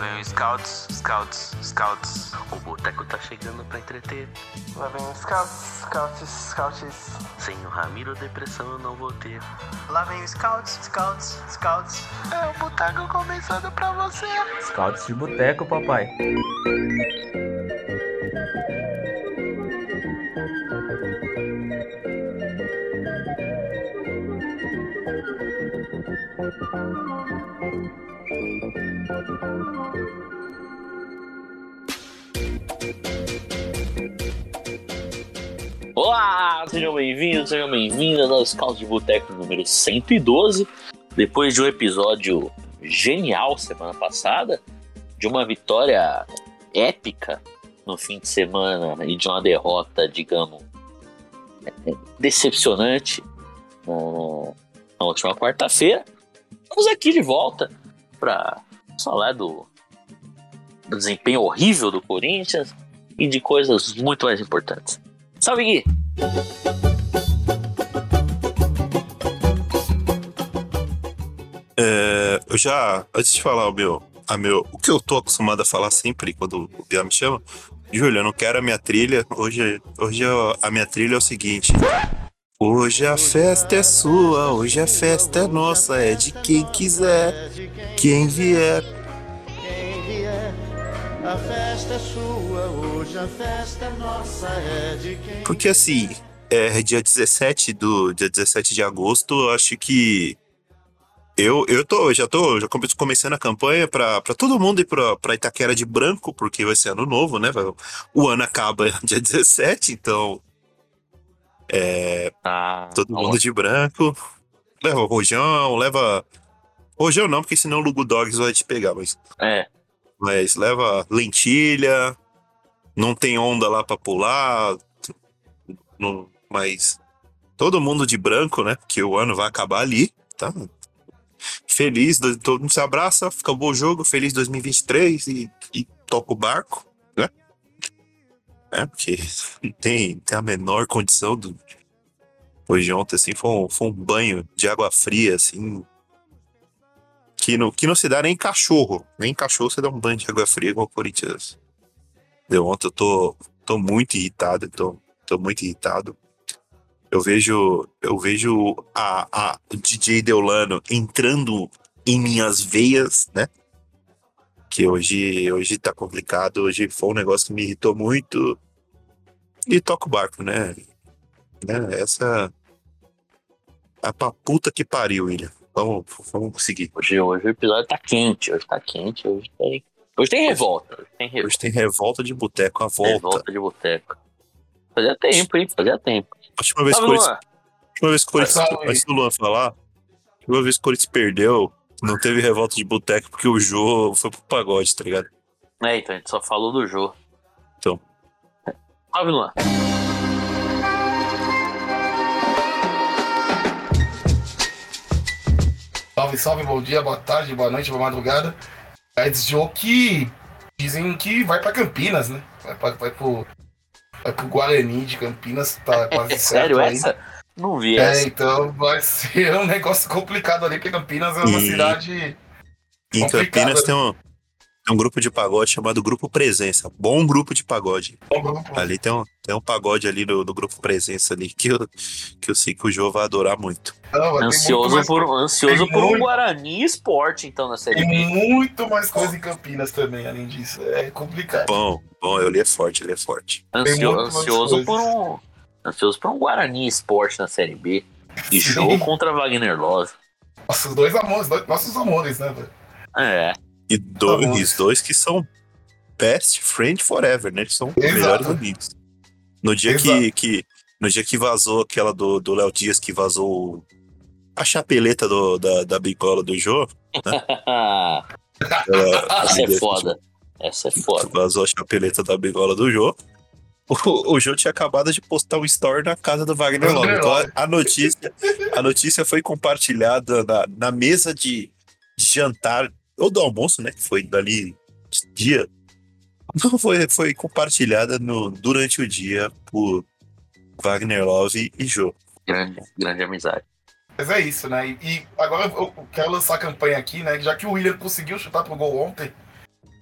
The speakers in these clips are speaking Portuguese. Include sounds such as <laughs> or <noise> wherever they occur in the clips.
Lá vem o Scouts, Scouts, Scouts. O boteco tá chegando pra entreter. Lá vem o Scouts, Scouts, Scouts. Sem o Ramiro, depressão eu não vou ter. Lá vem o Scouts, Scouts, Scouts. É o boteco começando pra você. Scouts de boteco, papai. Olá, sejam bem-vindos, sejam bem-vindas ao Scout de Boteco número 112. Depois de um episódio genial semana passada, de uma vitória épica no fim de semana e de uma derrota, digamos, decepcionante na, na última quarta-feira, estamos aqui de volta para falar do, do desempenho horrível do Corinthians e de coisas muito mais importantes. Salve, Gui! É, eu já, antes de falar o meu, a meu, o que eu tô acostumado a falar sempre quando o Bia me chama, Júlio, eu não quero a minha trilha. Hoje, hoje eu- a minha trilha é o seguinte. Hoje a festa é sua, hoje a festa é nossa, é de quem quiser, quem vier. A festa é sua, hoje a festa é nossa, é de quem Porque assim, é dia 17 do dia 17 de agosto, eu acho que eu, eu tô, já tô, já come- começando a campanha pra pra todo mundo ir pra, pra Itaquera de branco, porque vai ser ano novo, né? O ano acaba <laughs> dia 17, então Ah, todo ó, mundo de branco. Leva o rojão, leva. Rojão não, porque senão o Lugo Dogs vai te pegar, mas, É, mas leva lentilha, não tem onda lá pra pular, não, mas todo mundo de branco, né? Porque o ano vai acabar ali, tá? Feliz, do- todo mundo se abraça, acabou o jogo, feliz 2023 e, e toca o barco, né? É, porque tem, tem a menor condição do. Hoje ontem, assim, foi um, foi um banho de água fria, assim. Que não, que não se dá nem em cachorro. Nem em cachorro você dá um banho de água fria igual o Corinthians. Deu ontem, eu tô, tô muito irritado, tô, tô muito irritado. Eu vejo, eu vejo a, a DJ Deolano entrando em minhas veias, né? Que hoje, hoje tá complicado, hoje foi um negócio que me irritou muito. E toca o barco, né? né? Essa. A pra puta que pariu, William. Vamos, vamos seguir. hoje, hoje o episódio tá quente, hoje tá quente, hoje tem. Hoje tem revolta, hoje tem revolta, Hoje tem revolta de boteco, a volta. revolta de boteco. Fazia tempo, hein? Fazia tempo. A última vez que o Salve, Corinthians, Luan. a última vez que o Corinthians, antes do Luan falar, a última vez que o Corinthians perdeu, não teve revolta de boteco porque o Jô foi pro pagode, tá ligado? É, então a gente só falou do jogo. Então. Salve, Luan. Salve, salve, bom dia, boa tarde, boa noite, boa madrugada. É esse jogo que dizem que vai pra Campinas, né? Vai, pra, vai, pro, vai pro Guarani de Campinas, tá <laughs> quase É certo sério aí. essa? Não vi É, essa. então vai ser um <laughs> negócio complicado ali, porque Campinas é uma E- cidade. Em Complicado, Campinas tem um, tem um grupo de pagode chamado Grupo Presença. Bom grupo de pagode. Ali tem um, tem um pagode ali no, no Grupo Presença ali que eu, que eu sei que o Jô vai adorar muito. Não, Ansioso mais por, ansioso tem por um muito- Guarani Esporte, então, na Série Tem B. muito mais coisa em Campinas também, além disso. É complicado. Bom, bom, ele é forte, ele é forte. Ansio- ansioso por um. Ansioso por um Guarani Esporte na Série B. E Sim. jogo contra Wagner Love. Nossa, os dois amores, dois- nossos amores, né, velho? É. E dois, dois que são best friend forever, né? Eles são Exato. melhores amigos. No dia que, Exato. que no dia que vazou aquela do do Léo Dias que vazou a chapeleta do, da, da bicola do Jô, <laughs> ela- Essa é foda. Essa é foda. Vazou a chapeleta da bigola do Jô. O, o Jô tinha acabado de postar um story na casa do Wagner Love. Wagner Então a, a notícia, a notícia foi compartilhada na, na mesa de jantar, ou do almoço, né? Que foi dali dia. Não, foi, foi compartilhada no, durante o dia por Wagner Love e Jô. Grande, grande amizade. Mas é isso, né? E, e agora eu quero lançar a campanha aqui, né? Já que o William conseguiu chutar pro gol ontem,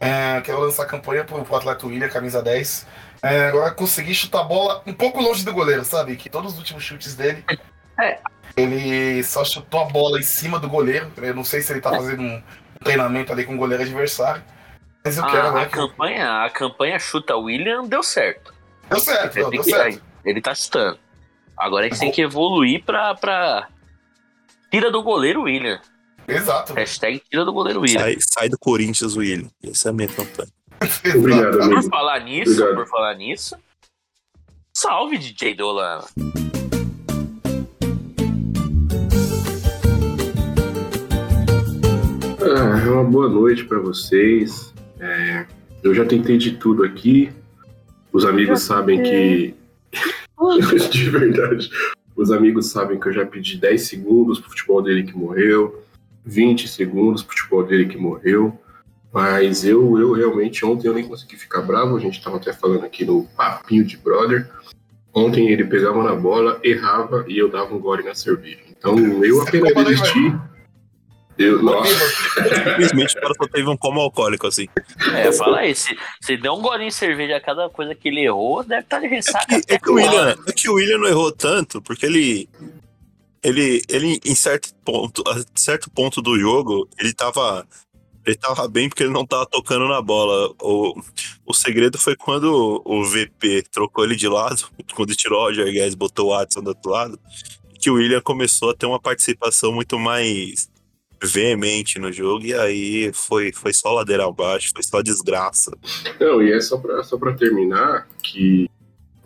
É, quero lançar campanha pro, pro atleta William, camisa 10. É, agora consegui chutar a bola um pouco longe do goleiro, sabe? Que todos os últimos chutes dele. É. Ele só chutou a bola em cima do goleiro. Eu não sei se ele tá fazendo um treinamento ali com o goleiro adversário. Mas eu quero, né? a, campanha, a campanha chuta William deu certo. Deu certo, Ele, não, deu que- certo. ele tá chutando. Agora a gente tem que evoluir pra. pra... Tira do goleiro William. Exato. Hashtag tira do goleiro William. Sai, sai do Corinthians, William. Essa é a minha campanha. Obrigado, Por amigo. falar nisso, Obrigado. por falar nisso. Salve, DJ Dolan. Ah, uma boa noite pra vocês. É, eu já tentei de tudo aqui. Os amigos sabem que. <laughs> de verdade. Os amigos sabem que eu já pedi 10 segundos pro futebol dele que morreu, 20 segundos pro futebol dele que morreu. Mas eu, eu realmente, ontem eu nem consegui ficar bravo. A gente tava até falando aqui no papinho de brother. Ontem ele pegava na bola, errava e eu dava um gole na cerveja. Então eu apenas desisti. Eu, nossa. Infelizmente, o cara só teve um coma alcoólico, assim. É, fala aí. Se, se der um golinho de cerveja a cada coisa que ele errou, deve estar de ressaca. É até que, o William, é que o William não errou tanto, porque ele. Ele, ele em certo ponto, a certo ponto do jogo, ele tava. Ele tava bem porque ele não tava tocando na bola. O, o segredo foi quando o VP trocou ele de lado, <laughs> quando tirou o Roger Guedes, botou o Watson do outro lado, que o William começou a ter uma participação muito mais veemente no jogo, e aí foi, foi só ladeira abaixo, foi só desgraça. Não, e é só pra, só pra terminar que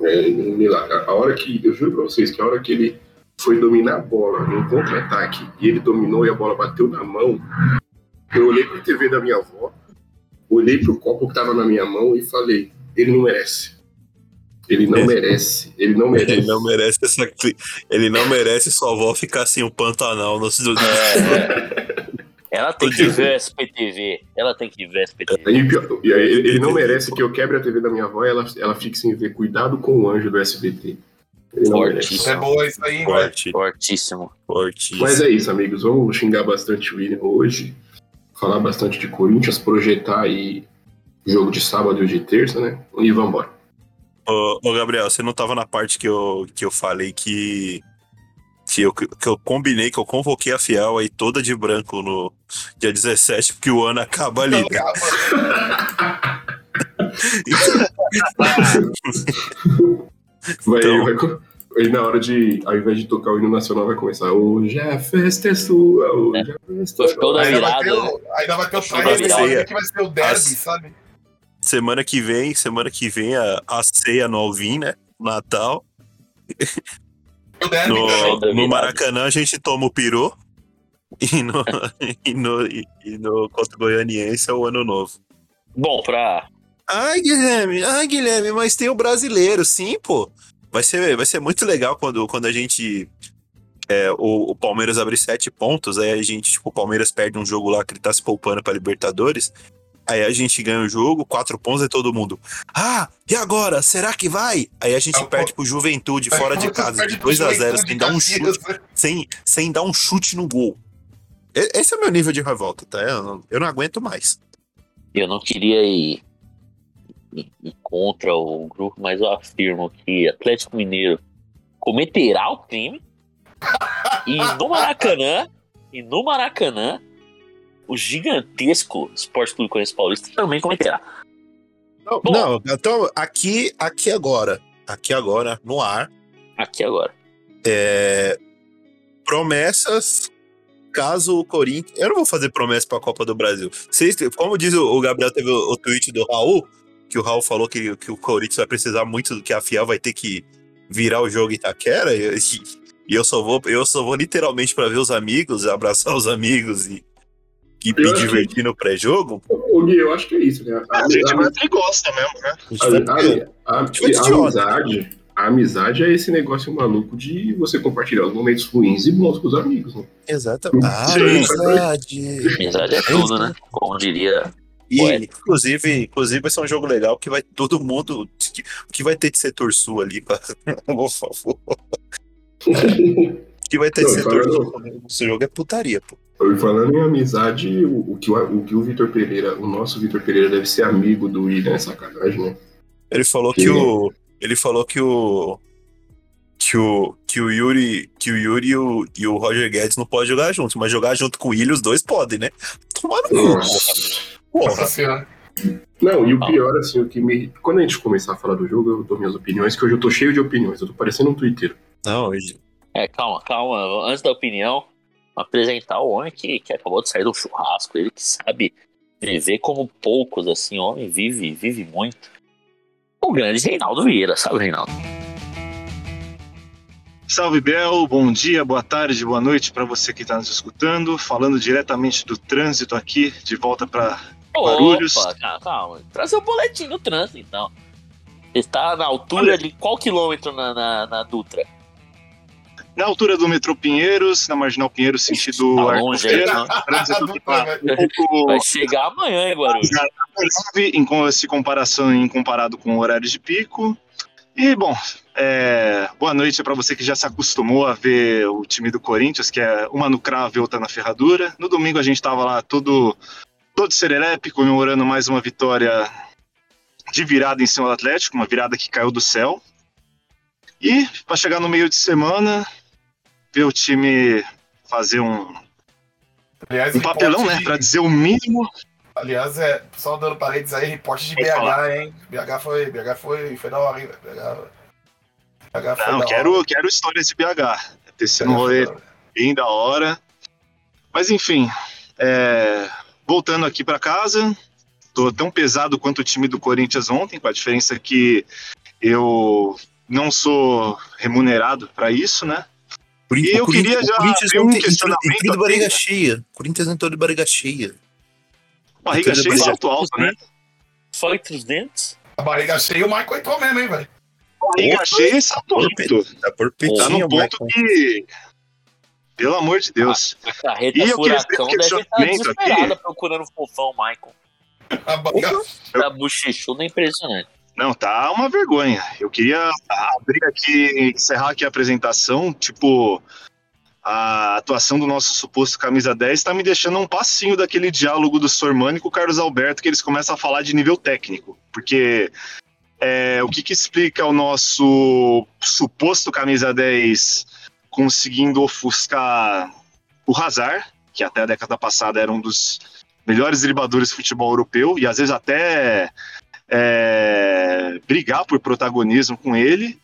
é, Milagre, a hora que, eu juro pra vocês que a hora que ele foi dominar a bola no contra-ataque e ele dominou e a bola bateu na mão, eu olhei pra TV da minha avó, olhei pro copo que tava na minha mão e falei, ele não merece. Ele não É. merece. Ele não merece. Ele não merece essa. cli- Ele não merece sua avó ficar assim, um pantanal no. Ela tem que ver o SPTV. Ela tem que ver o SPTV. E, e ele ele não merece que eu quebre a TV da minha avó e ela, ela fique sem ver. Cuidado com o anjo do SBT. Isso é boa isso aí. Forte, Fortíssimo. forte. Mas é isso, amigos. Vamos xingar bastante o William hoje. Falar bastante de Corinthians, projetar aí jogo de sábado e de terça, né? E vambora. Ô, ô, Gabriel, você não tava na parte que eu, que eu falei que. Que eu, que eu combinei, que eu convoquei a Fiel aí toda de branco no dia 17, porque o ano acaba ali. Não, né? <laughs> Vai, Então- vai aí na hora de, ao invés de tocar o hino nacional, vai começar. Hoje a festa é sua, hoje a festa é sua. Ainda vai ter virada, o, ainda vai ter o trailer virada. dele que vai ser o derby, As- sabe? Semana que vem, semana que vem, a, a ceia no Alvin, né? Natal. No, no. Maracanã a gente toma o peru. E no, <laughs> e no, e, e no contra o Goianiense é o ano novo. Bom, pra. Ai, Guilherme, ai, Guilherme, mas tem o brasileiro, sim, pô. Vai ser, vai ser muito legal quando, quando a gente. é, o, o Palmeiras abrir sete pontos, aí a gente, tipo, o Palmeiras perde um jogo lá que ele tá se poupando pra Libertadores. Aí a gente ganha o jogo, quatro pontos e todo mundo. Ah, e agora? Será que vai? Aí a gente É perde pro Juventude fora de casa, de 2x0, sem dar um chute, sem, sem dar um chute no gol. Esse é o meu nível de revolta, tá? Eu não, eu não aguento mais. Eu não queria ir, ir- ir contra o grupo, mas eu afirmo que Atlético Mineiro cometerá o crime. E no Maracanã, e no Maracanã, o gigantesco Esporte Clube Corinthians Paulista também cometerá. Não, Bom. não, então aqui, aqui agora, aqui agora, no ar, Aqui agora. é, promessas caso o Corinthians. Eu não vou fazer promessa pra Copa do Brasil. Vocês, como diz o, o Gabriel, teve o, o tweet do Raul, que o Raul falou que, que o Corinthians vai precisar muito do que a Fiel vai ter que virar o jogo em Itaquera. E, e eu só vou, eu só vou literalmente pra ver os amigos, abraçar os amigos e, e Eu me acho que- divertir no pré-jogo. Ô, Gui, eu acho que é isso, né? A, A gente a- vai ter gosta mesmo, né? A ter- a- a- amizade, a amizade é esse negócio maluco de você compartilhar os momentos ruins e bons com os amigos, né? Exatamente. Ah, amizade. Amizade é tudo, né? Como diria. E, inclusive, inclusive, vai ser um jogo legal que vai todo mundo. Que, que vai ter de setor sul ali, pra, <laughs> por favor. <laughs> que vai ter Não, esse falando- setor nesse jogo é putaria, pô. E falando em amizade, o, o que o, o que o Vitor Pereira, o nosso Vitor Pereira deve ser amigo do William, é sacanagem, né? Ele falou que Sim. o. Ele falou que o. Que o, que o Yuri, que o Yuri e o, e o Roger Guedes não podem jogar juntos, mas jogar junto com o William, os dois podem, né? Tomar no porra. Senhora. Não, e o pior, assim, o que me. Quando a gente começar a falar do jogo, eu dou minhas opiniões, que hoje eu tô cheio de opiniões, eu tô parecendo um Twitter. Não, ele- É, calma, calma. Antes da opinião, apresentar o homem que, que acabou de sair do churrasco, ele que sabe viver como poucos, assim, o homem vive, vive muito. O grande Reinaldo Vieira, sabe, Reinaldo? Salve Bel, bom dia, boa tarde, boa noite para você que está nos escutando. Falando diretamente do trânsito aqui, de volta para Guarulhos. Opa, calma. Trazer o boletim do trânsito, então. Está na altura de qual quilômetro na, na, na Dutra? Na altura do metrô Pinheiros, na Marginal Pinheiros, sentido Tá longe que tá um pouco <laughs> Vai chegar amanhã em Guarulhos. em se comparação em comparado com horários de pico. E bom, é, boa noite para você que já se acostumou a ver o time do Corinthians, que é uma no cravo e outra na ferradura. No domingo a gente estava lá todo todo serelepe comemorando mais uma vitória de virada em cima do Atlético, uma virada que caiu do céu. E para chegar no meio de semana, ver o time fazer um, Aliás, um papelão, né, de- para dizer o mínimo. Aliás, é, pessoal dando paredes aí, reporte de Pode BH, falar. hein? BH foi, BH foi, foi da hora, hein? BH, BH foi Não, quero, hora. quero histórias de BH. Ter sido um rolê bem da hora. Mas enfim, é, voltando aqui para casa, tô tão pesado quanto o time do Corinthians ontem, com a diferença que eu não sou remunerado para isso, né? E eu o Corinthians- queria já o Corinthians um ontem entrou- de aqui, barriga né? cheia. O Corinthians entrou de barriga cheia. Barriga cheia e salto alto, né? Só entre os dentes? A barriga cheia, o Michael entrou mesmo, hein, velho? Barriga Opa. cheia e salto alto. Tá por Tá no ponto que. Pelo amor de Deus. A carreta E eu furacão deve estar desesperada aqui. procurando o fofão, Michael. A barriga Tá bochechudo é impressionante. Não, tá uma vergonha. Eu queria abrir aqui, encerrar aqui a apresentação, tipo, a atuação do nosso suposto camisa 10 tá me deixando um passinho daquele diálogo do Sormani com o Carlos Alberto, que eles começam a falar de nível técnico. Porque é, o que, que explica o nosso suposto camisa 10 conseguindo ofuscar o Hazard, que até a década passada era um dos melhores dribladores do futebol europeu, e às vezes até é, brigar por protagonismo com ele,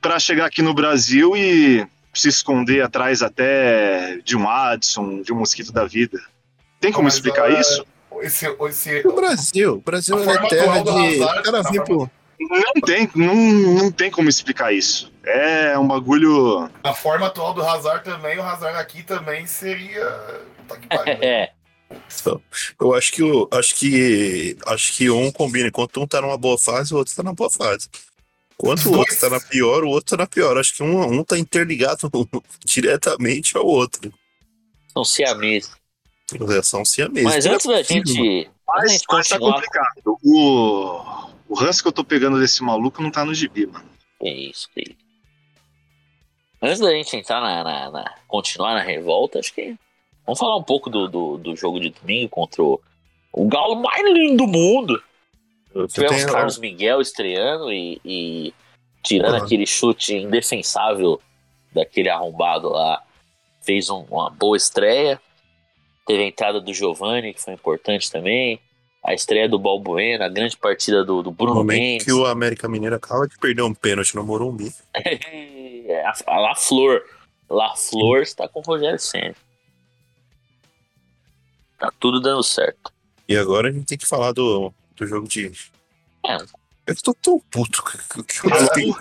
para chegar aqui no Brasil e se esconder atrás até de um Adson, de um mosquito da vida. Tem como Mas, explicar é, isso? Esse, esse, O Brasil, o Brasil A é terra de. Hazard, cara vem forma- pro. Não tem, não, não tem como explicar isso. É um bagulho. a forma atual do Hazard também, o Hazard aqui também seria. Tá que pariu, né? <laughs> É, Eu acho que o. Acho que. Acho que um combina. Enquanto um tá numa boa fase, o outro tá na boa fase. Enquanto o outro tá na pior, o outro tá na pior. Acho que um, um tá interligado <laughs> diretamente ao outro. são siameses. São siameses. Mas antes da gente, antes da Mas, gente mas tá complicado. O, o ranço que eu tô pegando desse maluco não tá no gibi, mano. Que isso, isso. Antes da gente entrar na, na- na- continuar na revolta, acho que vamos falar um pouco do, do, do jogo de domingo contra o, o galo mais lindo do mundo. Tivemos tem- Carlos Miguel estreando e, e tirando Uhum. aquele chute indefensável daquele arrombado lá. Fez um- uma boa estreia. Teve a entrada do Giovani, que foi importante também. A estreia do Balbuena, a grande partida do, do No Bruno momento Mendes. que o América Mineiro acaba de perder um pênalti no Morumbi. <laughs> É, a, a La Flor. La Flor está com o Rogério Senna. Tá tudo dando certo. E agora a gente tem que falar do, do jogo de. É. Eu tô tão puto que que eu, não tenho,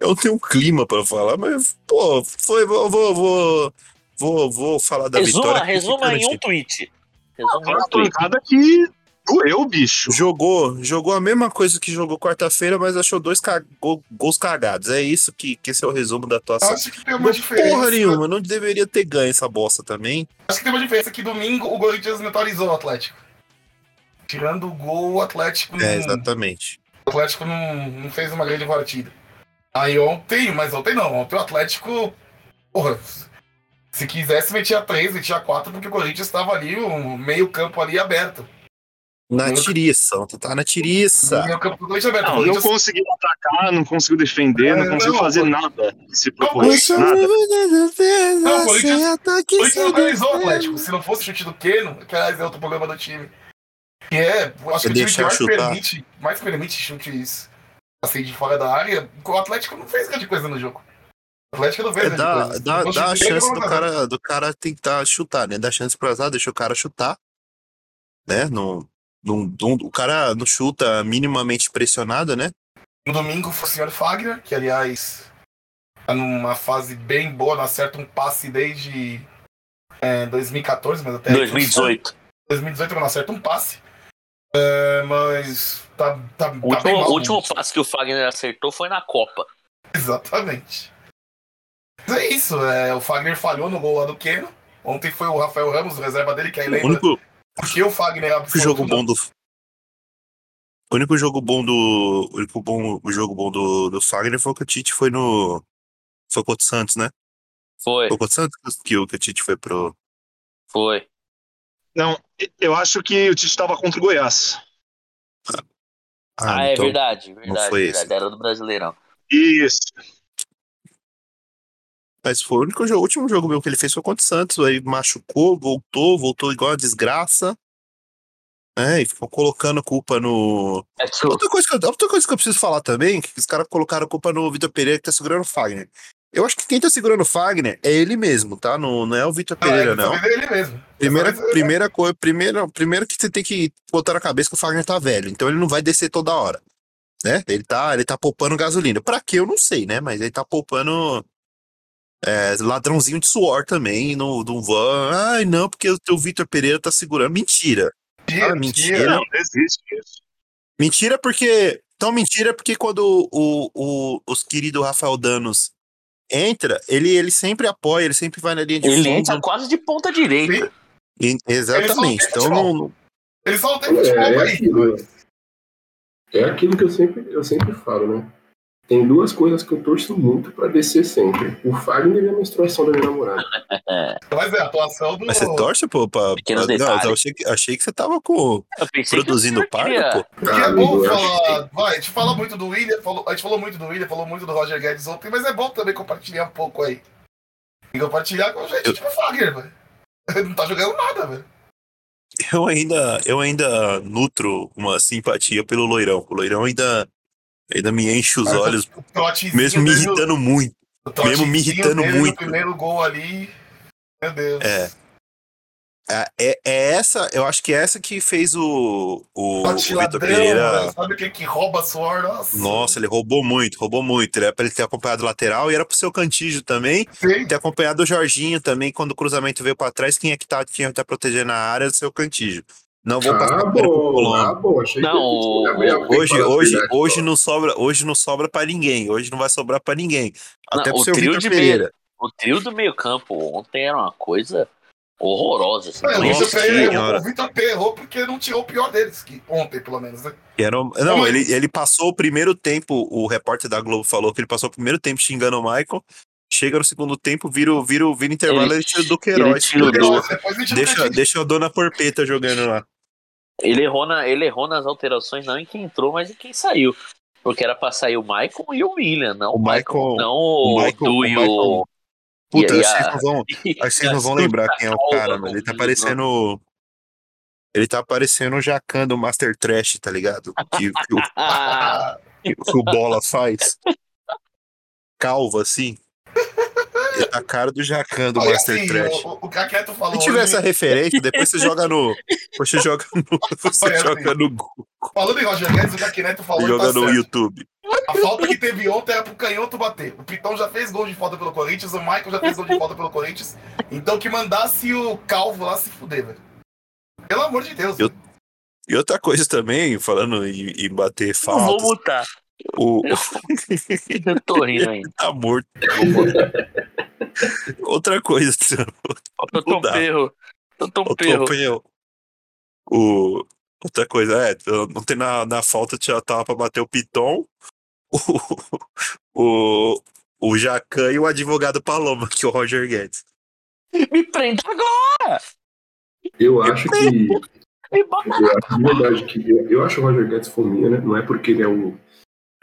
eu tenho um clima pra falar, mas, pô, foi, vou, vou, vou, vou, vou falar da Resuma, vitória. resuma em um tweet. Resuma em um tweet. que doeu, bicho. Jogou, jogou a mesma coisa que jogou quarta-feira, mas achou dois ca- gol- gols cagados. É isso que, que esse é o resumo da atuação. Acho que tem uma diferença. Porra nenhuma, não deveria ter ganho essa bosta também. Acho que tem uma diferença que domingo o Corinthians neutralizou o Atlético. Tirando o gol, o Atlético não, É, exatamente. o Atlético não, não fez uma grande partida. Aí ontem, mas ontem não, ontem o Atlético. Porra, Se quisesse, metia três, metia quatro, porque o Corinthians estava ali, o meio campo ali aberto. Na tiriça, tu tá na tiriça. Não, não Corinthians- conseguiu atacar, não conseguiu defender, não É, conseguiu não, fazer nada. Se Não, propôs, Não, nada. o Corinthians- Sem O Corinthians organizou o Atlético. Se não fosse o chute do Keno, que aliás é outro problema do time. Que é, acho que o time que mais chutar. permite, mais permite chutes assim de fora da área, o Atlético não fez grande coisa no jogo. O Atlético não fez É, grande dá, coisa. dá, dá a chance do não cara, do cara tentar chutar, né? Dá chance pro azar, deixa o cara chutar. Né? Não, não- o cara não chuta minimamente pressionado, né? No domingo foi o senhor Fagner, que aliás tá numa fase bem boa, não acerta um passe desde é, 2014, mas até 2018. 2018 não acerta um passe. É, mas tá, tá, O tá bem último, o último passe que o Fagner acertou foi na Copa. Exatamente. Mas é isso, é, o Fagner falhou no gol lá do Keno. Ontem foi o Rafael Ramos, o reserva dele, que aí O lembra único, porque o Fagner único absoluto jogo bom do. O único jogo bom do. O único bom, o jogo bom do, do Fagner foi o que o Tite foi no. Foi contra o Santos, né? Foi, Foi contra o Santos que o, que o Tite foi pro. foi. Não, eu acho que o Tite estava contra o Goiás. Ah, é então- verdade, verdade, foi verdade. esse. Era do Brasileirão. Isso. Mas foi o único jogo, o último jogo meu que ele fez foi contra o Santos. Aí machucou, voltou, voltou igual a desgraça. É, e ficou colocando culpa no. É Outra coisa, que eu, outra coisa que eu preciso falar também, que os caras colocaram culpa no Vitor Pereira que tá segurando o Fagner. Eu acho que quem tá segurando o Fagner é ele mesmo, tá? Não, não é o Vitor Pereira, dessa não. é ele mesmo. Primeira, é- primeira coisa, primeiro, primeiro que você tem que botar na cabeça que o Fagner tá velho, então ele não vai descer toda hora, né? Ele tá, ele tá poupando gasolina. Pra quê? Eu não sei, né? Mas ele tá poupando é, ladrãozinho de suor também no, no van. Ai, não, porque o teu Vitor Pereira tá segurando. Mentira. Mentira, Ah, mentira. Não, não existe isso. Mentira porque. Então, mentira porque quando o, o, os queridos Rafael Danos entra, ele, ele sempre apoia, ele sempre vai na linha de Ele fundo. entra quase de ponta direita. E- exatamente. Ele Então, não, Ele só tem futebol É, é aí. aquilo, é aquilo que eu sempre, eu sempre falo, né? Tem duas coisas que eu torço muito pra descer sempre. O Fagner e a menstruação da minha namorada. <laughs> Mas é a atuação do. mas você torce, pô, pra. Pequenos pra- não, detalhes. eu achei, que- achei que você tava com, produzindo que pardo, queria... pô. Porque é bom falar. Vai, a gente fala muito do William, falou, a gente falou muito do William, falou muito do Roger Guedes ontem, mas é bom também compartilhar um pouco aí. E compartilhar com a gente, Eu- tipo o Fagner, velho. Ele <laughs> não tá jogando nada, velho. Eu ainda, eu ainda nutro uma simpatia pelo loirão. O loirão ainda, ainda me enche os Mas olhos, o mesmo me dele irritando muito. o mesmo me irritando muito. primeiro gol ali. Meu Deus. É. É, é, é essa, eu acho que é essa que fez o, o, o Vitor Pereira. velho. Sabe quem que rouba suor? Nossa. Nossa, ele roubou muito, roubou muito. Era pra ele ter acompanhado o lateral e era pro seu cantígio também. Sim. Ter acompanhado o Jorginho também, quando o cruzamento veio pra trás, quem é que tá, tinha que tá protegendo a área do seu cantígio. Não vou passar Ah, Colombo. ah. Achei Não, que Hoje, hoje, verdade, hoje não sobra, hoje não sobra para ninguém. Hoje não vai sobrar pra ninguém. Não, Até pro o seu trio Vitor de Pereira. O trio do meio campo ontem era uma coisa horrorosa. Assim, É, não Nossa Pereira senhora. errou, o Vitor Pereira errou porque não tirou o pior deles, que ontem, pelo menos, né? Era um- Não, ele, ele passou o primeiro tempo, o repórter da Globo falou que ele passou o primeiro tempo xingando o Michael. Chega no segundo tempo, vira, o- vira, o- vira intervalo, Ele- ele tira o Queiroz. ele tira o gente Deixa, não deixa a dona Porpeta jogando lá. Ele errou, na, ele errou nas alterações, não em quem entrou, mas em quem saiu. Porque era pra sair o Michael e o William, não O Michael- não o Michael- Du o e o. Puta, <laughs> e acho que a- vocês não vão, vocês não vão lembrar quem é o cara, mas ele tá parecendo. Ele tá parecendo o Jacan do Master Trash, tá ligado? Que, que o, <laughs> que o Bola faz. Calvo assim. Ele tá a cara do Jacan do Olha, Master assim, Trash. o, o Caqueto falou. Se tiver hoje- essa referência, depois você joga no. Você joga no. <laughs> Você Olha, joga assim, no, Google, Falando em Roger Guedes, o Caquineto falou que joga tá no certo. YouTube. A falta que teve ontem era pro canhoto bater. O Pitão já fez gol de falta pelo Corinthians, o Michael já fez gol de falta pelo Corinthians. Então que mandasse o Calvo lá se fuder, velho. Pelo amor de Deus. Eu- E outra coisa também, falando em, em bater não vou mutar. o, Eu tô rindo ainda. <laughs> tá morto. <laughs> Outra coisa, Eu tô um Mudar. perro. Um o perro. O outra coisa, é, não tem na, na falta já tava pra bater o Piton, <laughs> o, o, o Jacan e o advogado Paloma, que é o Roger Guedes. Me prenda agora! Eu acho que. Me bota Eu acho de verdade que. Eu, eu acho o Roger Guedes fominha, né? Não é porque ele é o-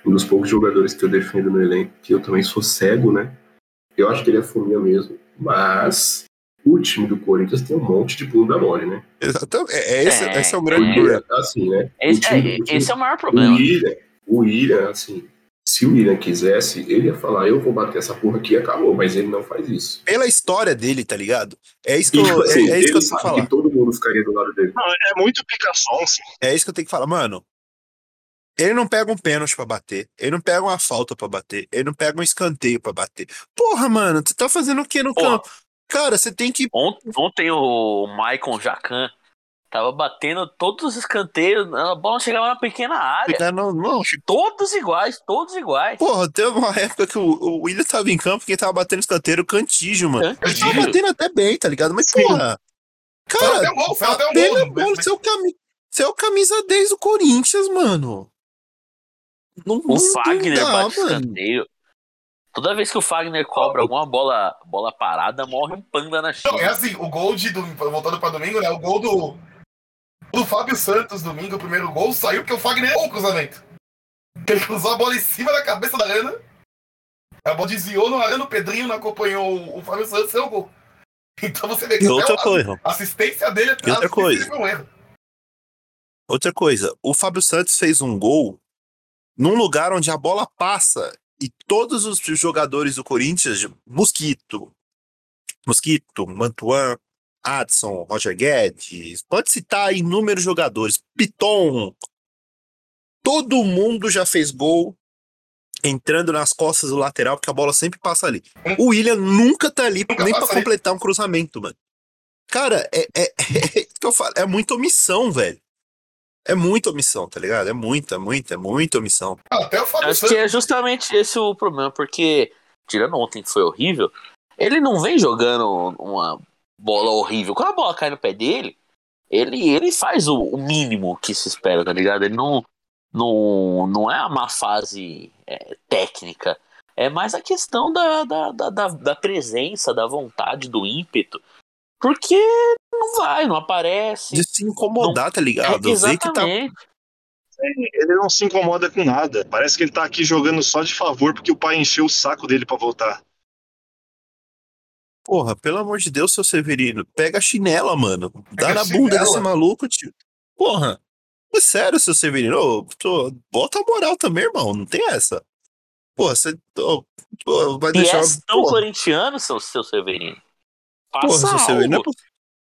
um dos poucos jogadores que eu defendo no elenco, que eu também sou cego, né? Eu acho que ele é fominha mesmo. Mas o time do Corinthians tem um monte de bunda mole, né? Exatamente. É, é esse, É, esse é o grande é. problema. Assim, né? Esse, o time, é, o time- esse é o maior o problema. William, o William, assim, se o William quisesse, ele ia falar, eu vou bater essa porra aqui e acabou, mas ele não faz isso. Pela história dele, tá ligado? É isso que E, eu, tipo é, assim, é isso que eu tenho que sabe falar. que todo mundo ficaria do lado dele. Não, é muito picação, assim. É isso que eu tenho que falar, mano. Ele não pega um pênalti pra bater, ele não pega uma falta pra bater, ele não pega um escanteio pra bater. Porra, mano, você tá fazendo o que no Porra. campo? Cara, você tem que. Ontem, ontem o Maicon Jacan tava batendo todos os escanteios, a bola chegava na pequena área. No, não, Todos iguais, todos iguais. porra, teve uma época que o, o William tava em campo, quem tava batendo escanteio o Cantígio, mano. Ele tava batendo até bem, tá ligado? Mas, Sim. porra. Cara, pega gol. a bola, você é o, cami... você é o camisa 10 do Corinthians, mano. Não, O não Fagner dá, bate mano. escanteio. Toda vez que o Fagner cobra alguma bola, bola parada, morre um panda na Não, China. é assim, o gol de domingo, voltando pra domingo, né? O gol do, do Fábio Santos domingo, o primeiro gol, saiu porque o Fagner errou o cruzamento. Ele cruzou a bola em cima da cabeça da Ana. A bola desviou no Arana, o Pedrinho não acompanhou o Fábio Santos, saiu o gol. <laughs> Então você vê que outra a assistência dele E outra assistência coisa. um outra coisa, o Fábio Santos fez um gol num lugar onde a bola passa e todos os jogadores do Corinthians, Mosquito, Mosquito, Mantuan, Adson, Roger Guedes, pode citar inúmeros jogadores, Piton, todo mundo já fez gol entrando nas costas do lateral, porque a bola sempre passa ali. O William nunca tá ali Nunca nem ali. completar um cruzamento, mano. Cara, é, é, <laughs> é, isso que eu falo, é muita omissão, velho. É muita omissão, tá ligado? É muita, muita, muita omissão. Ah, Até o Fábio Acho Santos. que é justamente esse o problema, porque, tirando ontem que foi horrível, ele não vem jogando uma bola horrível. Quando a bola cai no pé dele, ele, ele faz o, o mínimo que se espera, tá ligado? Ele não, não, não é uma fase é, técnica. É mais a questão da, da, da, da, da presença, da vontade, do ímpeto. Porque não vai, não aparece. De se incomodar, tá ligado? É, que tá. exatamente. Ele não se incomoda com nada. Parece que ele tá aqui jogando só de favor porque o pai encheu o saco dele pra voltar. Porra, pelo amor de Deus, seu Severino, pega a chinela, mano. Dá Pega na a bunda desse maluco, tio. Porra. É sério, seu Severino. Ô, tô- bota a moral também, irmão. Não tem essa. Porra, você ô, ô, vai E deixar. é tão porra, corintiano, seu, seu Severino. Porra, Passa seu Severino. Não é, algo.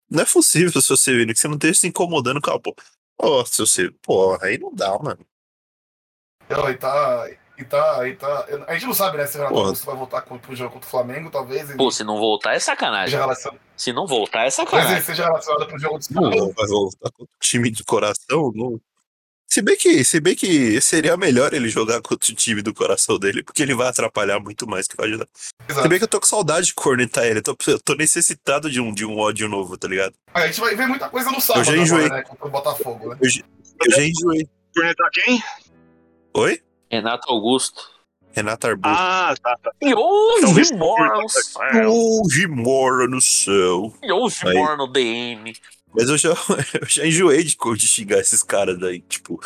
não é possível, seu Severino, que você não esteja se incomodando com a porra. Ô, seu Severino. Porra, aí não dá, mano. Não, e tá. E tá, e tá. A gente não sabe, né, se o Renato Porra. Augusto vai voltar pro jogo contra o Flamengo, talvez ele Pô, se não voltar é sacanagem. Se não voltar é Talvez ele sacanagem. seja relacionado pro jogo de Não sábado. vai voltar com o time de coração, não. Se bem que, se bem que seria melhor ele jogar contra o time do coração dele, porque ele vai atrapalhar muito mais que vai ajudar. Se Exato. bem que eu tô com saudade de cornetar ele, eu tô, eu tô necessitado de um, de um ódio novo, tá ligado? A gente vai ver muita coisa no sábado já enjoei. agora, né, contra o Botafogo, né? Eu, já- eu já enjoei. Cornetar quem? Oi? Renato Augusto. Renato Arbu. Ah, tá, tá. E hoje mora no céu. Hoje mora no céu. E hoje mora no DM. Mas eu já, <laughs> eu já enjoei de, de xingar esses caras daí. Tipo,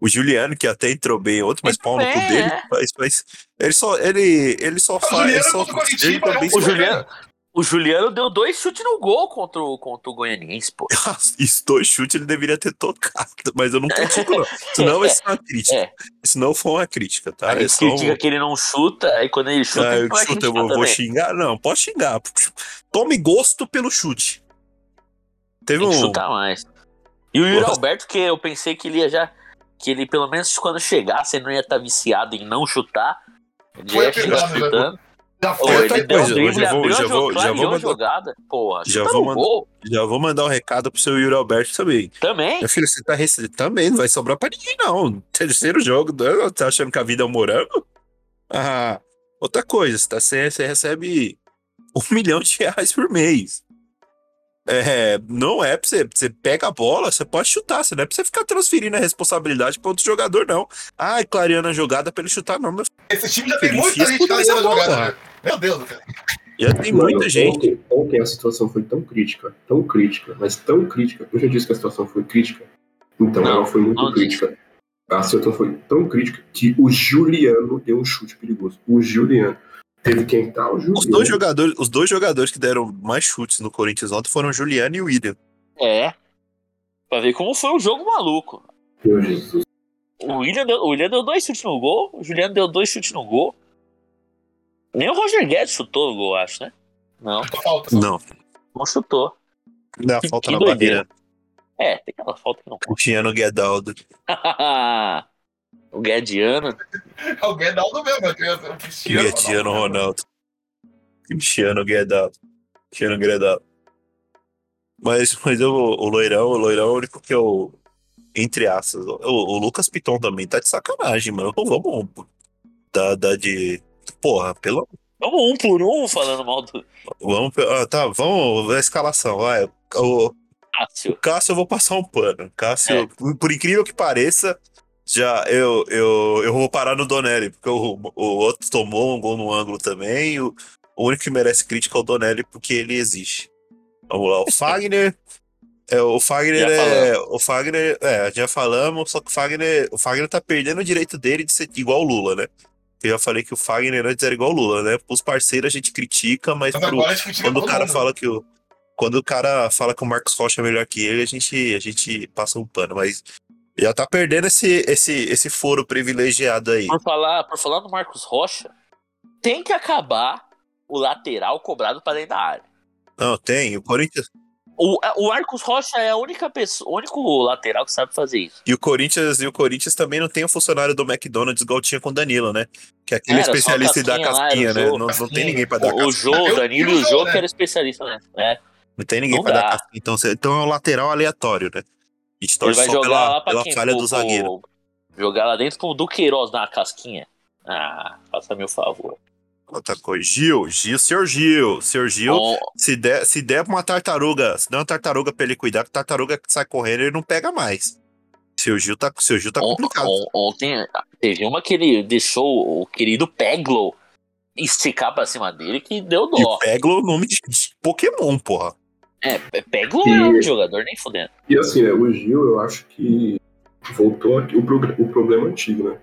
o Juliano, que até entrou bem ontem, mas Ele pau no cu também, dele. é. Mas, mas ele só. Ele, ele só faz. Ele só, ele é também um O Juliano, o Juliano deu dois chutes no gol contra o, contra o Goianiense, pô. <laughs> Isso, dois chutes ele deveria ter tocado, mas eu não critico, não. Senão vai ser uma crítica. É. Se não for uma crítica, tá? Aí É critica um... que ele não chuta, aí quando ele chuta, Ah, ele eu, vai chuto, eu vou, vou também. xingar? Não, pode xingar. Tome gosto pelo chute. Teve Tem que um. chutar mais. E o Yuri Nossa. Alberto, que eu pensei que ele ia já. Que ele, pelo menos quando chegasse, ele não ia estar viciado em não chutar. Ele já Foi ia chegar né? chutando. Já Ô, foi. outra coisa, um hoje vou- já vou- já vou mandar- jogada. Porra, Já vou mandar- gol Já vou mandar um recado pro seu Yuri Alberto também. também. Meu filho, você tá recebendo também, não vai sobrar pra ninguém, não. Terceiro jogo, né? tá achando que a vida é um morango? Ah, outra coisa, você, tá, você, você recebe um <laughs> milhão de reais por mês. É, não é pra você, você pega a bola, você pode chutar, você não é pra você ficar transferindo a responsabilidade pra outro jogador, não. Ai, clareando a jogada pra ele chutar, não, meu Esse time já tem muita gente bola. jogada, né? Meu Deus, cara. Já tem Mano, muita gente. Ontem, ontem a situação foi tão crítica, tão crítica, mas tão crítica. Eu já disse que a situação foi crítica. Então Não, ela foi muito não crítica. A situação foi tão crítica que o Juliano deu um chute perigoso. O Juliano. Teve que entrar o Juliano. Os dois, jogadores, os dois jogadores que deram mais chutes no Corinthians ontem foram o Juliano e o William. É. Pra ver como foi o jogo maluco. Meu Jesus. O William, deu, o William deu dois chutes no gol, o Juliano deu dois chutes no gol. Nem o Roger Guedes chutou no gol, acho, né? Não, Falta. Não, não chutou. dá falta que na doideira. barreira. É, tem aquela falta que não Cristiano Guedaldo. <laughs> o Guediano. É <laughs> o Guedaldo mesmo, é o Cristiano. Cristiano Ronaldo. Cristiano Guedaldo. Cristiano Guedaldo. Mas, mas eu, o Loirão, o Loirão é o único que eu. Entre aspas. O, o Lucas Piton também tá de sacanagem, mano. Vamos. Da, da de. Porra, pelo. Vamos um por um falando mal do Vamos. ah, tá, vamos. A escalação, vai. O, o Cássio. Cássio eu vou passar um pano. Cássio, É. por incrível que pareça, já eu, eu, eu vou parar no Donelli, porque o, o outro tomou um gol no ângulo também. O, o único que merece crítica é o Donelli, porque ele existe. Vamos lá, o Fagner. É, o Fagner Já é. O Fagner. É, já falamos, só que o Fagner. O Fagner tá perdendo o direito dele de ser igual o Lula, né? Eu já falei que o Fagner antes era igual o Lula, né? Os parceiros a gente critica, mas Mas pro, critica quando o cara mundo. fala que o. Quando o cara fala que o Marcos Rocha é melhor que ele, a gente, a gente passa um pano, mas já tá perdendo esse, esse, esse foro privilegiado aí. Por falar, por falar no Marcos Rocha, tem que acabar o lateral cobrado pra dentro da área. Não, tem. O Corinthians. O, o Marcos Rocha é a única pessoa, o único lateral que sabe fazer isso. E o Corinthians, e o Corinthians também não tem o funcionário do McDonald's igual tinha com o Danilo, né? Que é aquele Era especialista em dar casquinha lá, né? Jô. Não, não tem ninguém pra dar O, o casquinha. Jô, o Eu- Danilo e o Jô, Jô né? que era especialista, né? É. Não tem ninguém Não pra dar casquinha. Então, então é um lateral aleatório, né? Gente Ele torce vai só jogar pela, pela quem? falha Pro- do zagueiro. Jogar lá dentro pro Duqueiroz uma casquinha. Ah, faça meu favor. Outra coisa. Gil, Gil, senhor Gil. Senhor Gil, Se der, se der uma tartaruga, se der uma tartaruga pra ele cuidar, que tartaruga que sai correndo, ele não pega mais. Seu Gil tá, seu Gil tá on- complicado. on- ontem teve uma que ele deixou o querido Peglo esticar pra cima dele que deu E dó. pega o nome de, de Pokémon, porra. É, E- é nome de jogador, nem fudendo. E assim, né, o Gil, eu acho que voltou aqui o, o problema antigo, né?